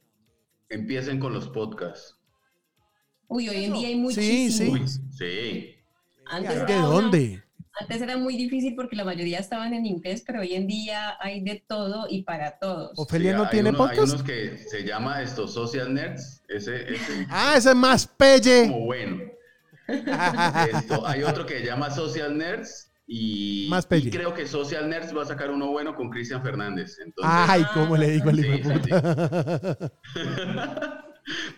empiecen con los podcasts. Uy, hoy en día hay muchísimos. Sí, sí. Antes ¿De una- dónde? Antes era muy difícil porque la mayoría estaban en inglés, pero hoy en día hay de todo y para todos. Ofelia Sí, no tiene unos- Hay unos que se llama estos social nerds. Ese, ese Ah, ese es más pelle. como bueno. <laughs> Esto, hay otro que se llama Social Nerds y, Más y creo que Social Nerds va a sacar uno bueno con Cristian Fernández. Entonces, Ay, ¿cómo le digo al Sí, <laughs>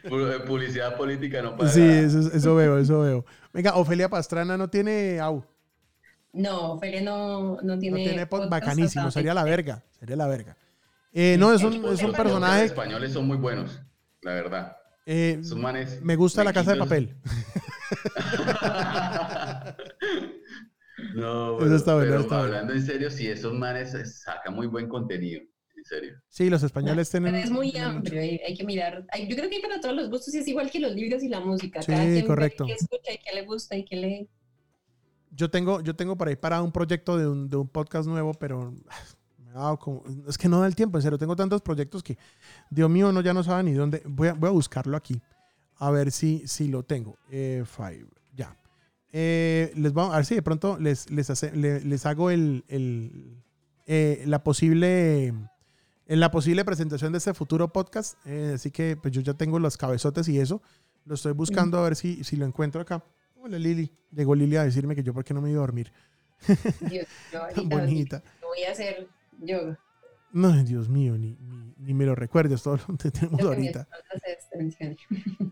pu- publicidad política no para. Sí, eso, eso veo, eso veo. Venga, Ofelia Pastrana no tiene au, No, Ofelia no, no no tiene. tiene pod, podcast bacanísimo, sería la verga, sería la verga. Eh, no, es un, Los es un personaje, españoles son muy buenos, la verdad. eh, manes me gusta la casa de papel. <laughs> no, Eso pero, está bueno, pero está bueno. hablando en serio, sí, esos manes eh, sacan muy buen contenido, en serio. Sí, los españoles tienen... Pero es muy tienen amplio, hay, hay que mirar. hay- yo creo que hay para todos los gustos y es igual que los libros y la música. Sí, Cada quien ve correcto. qué escucha y qué le gusta y qué le. Yo tengo, yo tengo por ahí para un proyecto de un, de un podcast nuevo, pero me ha dado como- es que no da el tiempo, en serio. Tengo tantos proyectos que, Dios mío, no, ya no sabe ni dónde. Voy a, voy a buscarlo aquí, a ver si, si lo tengo. Eh, Fiverr, ya. Eh, les vamos a ver si de pronto les, les, hace- le- les hago el, el, eh, la posible en la posible presentación de este futuro podcast. Eh, así que pues yo ya tengo los cabezotes y eso. Lo estoy buscando a ver si, si lo encuentro acá. Hola Lili. Llegó Lili a decirme que yo por qué no me iba a dormir. <laughs> Yo, yo ahorita bonita. voy a hacer yoga. No, Dios mío, ni, ni, ni me lo recuerdes todo lo que tenemos ahorita. <laughs>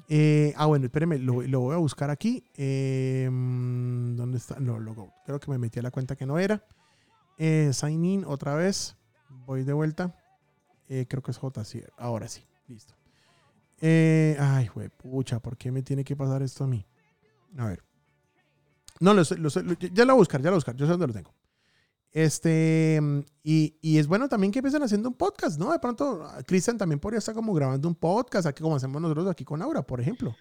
Eh, ah, bueno, espéreme, lo, lo voy a buscar aquí. Eh, ¿Dónde está? No, logo. Creo que me metí a la cuenta que no era. Eh, sign in otra vez. Voy de vuelta. Eh, creo que es JC. Ahora sí, listo. Eh, ay, güey, pucha, ¿por qué me tiene que pasar esto a mí? A ver. No, lo lo lo- ya lo voy a buscar, ya lo voy a buscar. Yo sé dónde lo tengo. Este, y, y es bueno también que empiecen haciendo un podcast, ¿no? De pronto, Cristian también podría estar como grabando un podcast, aquí como hacemos nosotros aquí con Aura, por ejemplo.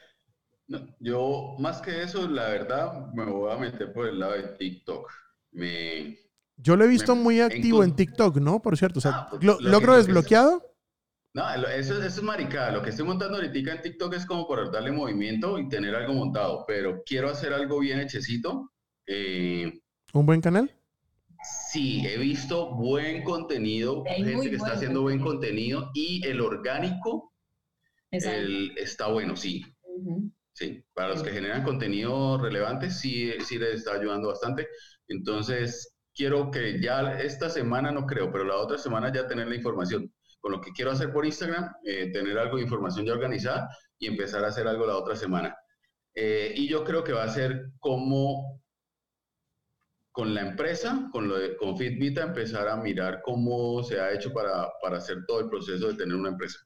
No, yo, más que eso, la verdad, me voy a meter por el lado de TikTok. Me, Yo lo he visto Me- muy activo en TikTok, ¿no? Por cierto, o sea, Ah, pues, lo- lo que- logro lo que- desbloqueado. No, eso, eso es maricada. Lo que estoy montando ahorita en TikTok es como por darle movimiento y tener algo montado, pero quiero hacer algo bien hechecito. Eh, Un buen canal. sí, he visto buen contenido, Hay gente que está haciendo buen contenido y el orgánico el, está bueno, sí. Sí, para los que generan contenido relevante, sí, sí les está ayudando bastante. Entonces, quiero que ya esta semana, no creo, pero la otra semana ya tener la información. Con lo que quiero hacer por Instagram, eh, tener algo de información ya organizada y empezar a hacer algo la otra semana. Eh, y yo creo que va a ser como con la empresa, con, lo de, con Fitbit, a empezar a mirar cómo se ha hecho para, para hacer todo el proceso de tener una empresa.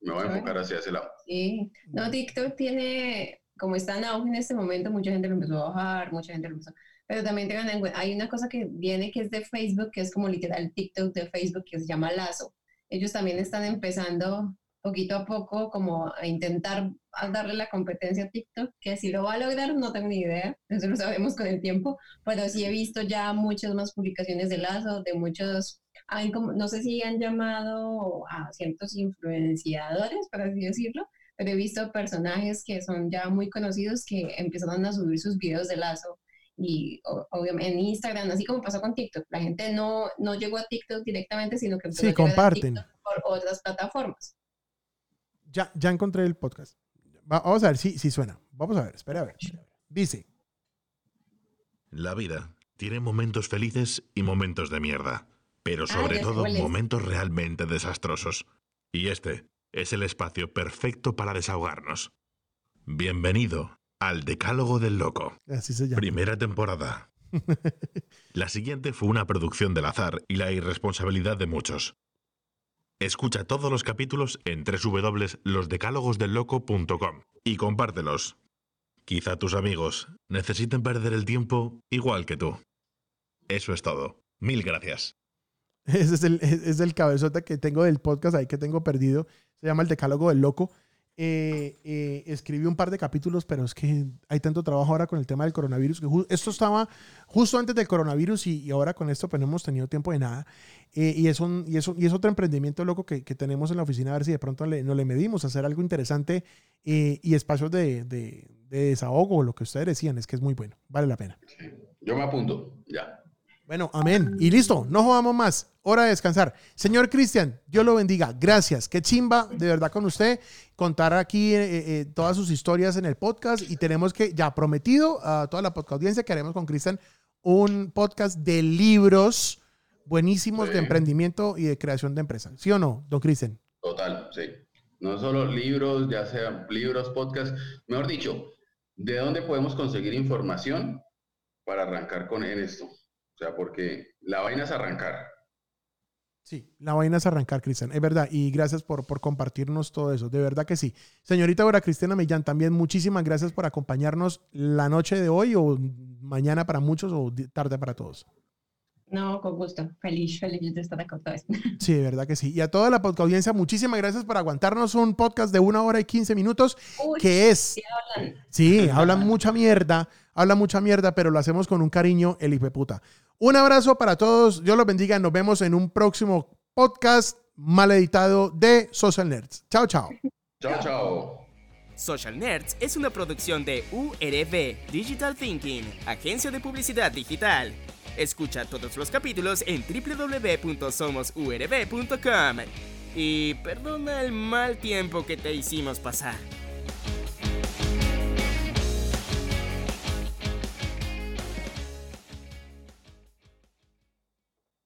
Me voy a enfocar hacia ese lado. Sí, no, TikTok tiene, como está en auge en este momento, mucha gente lo empezó a bajar, mucha gente lo empezó, pero también tengan en cuenta, hay una cosa que viene que es de Facebook, que es como literal TikTok de Facebook, que se llama Lazo. Ellos también están empezando poquito a poco como a intentar darle la competencia a TikTok, que si lo va a lograr no tengo ni idea, eso lo sabemos con el tiempo, pero sí he visto ya muchas más publicaciones de Lazo, de muchos, hay no sé si han llamado a ciertos influenciadores, por así decirlo, pero he visto personajes que son ya muy conocidos que empezaron a subir sus videos de Lazo y obviamente en Instagram, así como pasó con TikTok, la gente no, no llegó a TikTok directamente, sino que empezó Sí, a comparten. TikTok por otras plataformas. Ya, ya encontré el podcast. Va- vamos a ver si, si suena. Vamos a ver, espera a ver. Dice, La vida tiene momentos felices y momentos de mierda, pero Ah, sobre todo momentos realmente desastrosos. Y este es el espacio perfecto para desahogarnos. Bienvenido al Decálogo del Loco, así se llama. primera temporada. <laughs> La siguiente fue una producción del azar y la irresponsabilidad de muchos. Escucha todos los capítulos en www.losdecálogosdelloco.com y compártelos. Quizá tus amigos necesiten perder el tiempo igual que tú. Eso es todo. Mil gracias. Ese es el, es es el cabezote que tengo del podcast ahí que tengo perdido. Se llama El Decálogo del Loco. Eh, eh, escribí un par de capítulos, pero es que hay tanto trabajo ahora con el tema del coronavirus. Que esto estaba justo antes del coronavirus y, y ahora con esto pues no hemos tenido tiempo de nada. Eh, y, es un, y, es y es otro emprendimiento loco que, que tenemos en la oficina, a ver si de pronto le, no le medimos, hacer algo interesante eh, y espacios de, de- de desahogo, lo que ustedes decían, es que es muy bueno, vale la pena. Yo me apunto, ya. Bueno, amén. Y listo, no jugamos más. Hora de descansar. Señor Cristian, Dios lo bendiga. Gracias. Qué chimba, de verdad, con usted. Contar aquí eh, eh, todas sus historias en el podcast. Y tenemos que, ya prometido a toda la podcast audiencia que haremos con Cristian un podcast de libros buenísimos de emprendimiento y de creación de empresas. ¿Sí o no, don Cristian? Total, sí. No solo libros, ya sean libros, podcast. Mejor dicho, ¿de dónde podemos conseguir información para arrancar con en esto? O sea, porque la vaina es arrancar. Sí, la vaina es arrancar, Cristian. Es verdad. Y gracias por, por compartirnos todo eso. De verdad que sí. Señorita ahora Cristiana Millán, también muchísimas gracias por acompañarnos la noche de hoy o mañana para muchos o tarde para todos. No, con gusto. Feliz, feliz de estar acá otra vez. Sí, de verdad que sí. Y a toda la podcast audiencia, muchísimas gracias por aguantarnos un podcast de una hora y quince minutos, que es... Sí, hablan. Sí, hablan mucha mierda, hablan mucha mierda, pero lo hacemos con un cariño, el puta. Un abrazo para todos. Dios los bendiga. Nos vemos en un próximo podcast mal editado de Social Nerds. Chao, chao. Chao, chao. Social Nerds es una producción de URB Digital Thinking, agencia de publicidad digital. Escucha todos los capítulos en www.somosurb.com. Y perdona el mal tiempo que te hicimos pasar.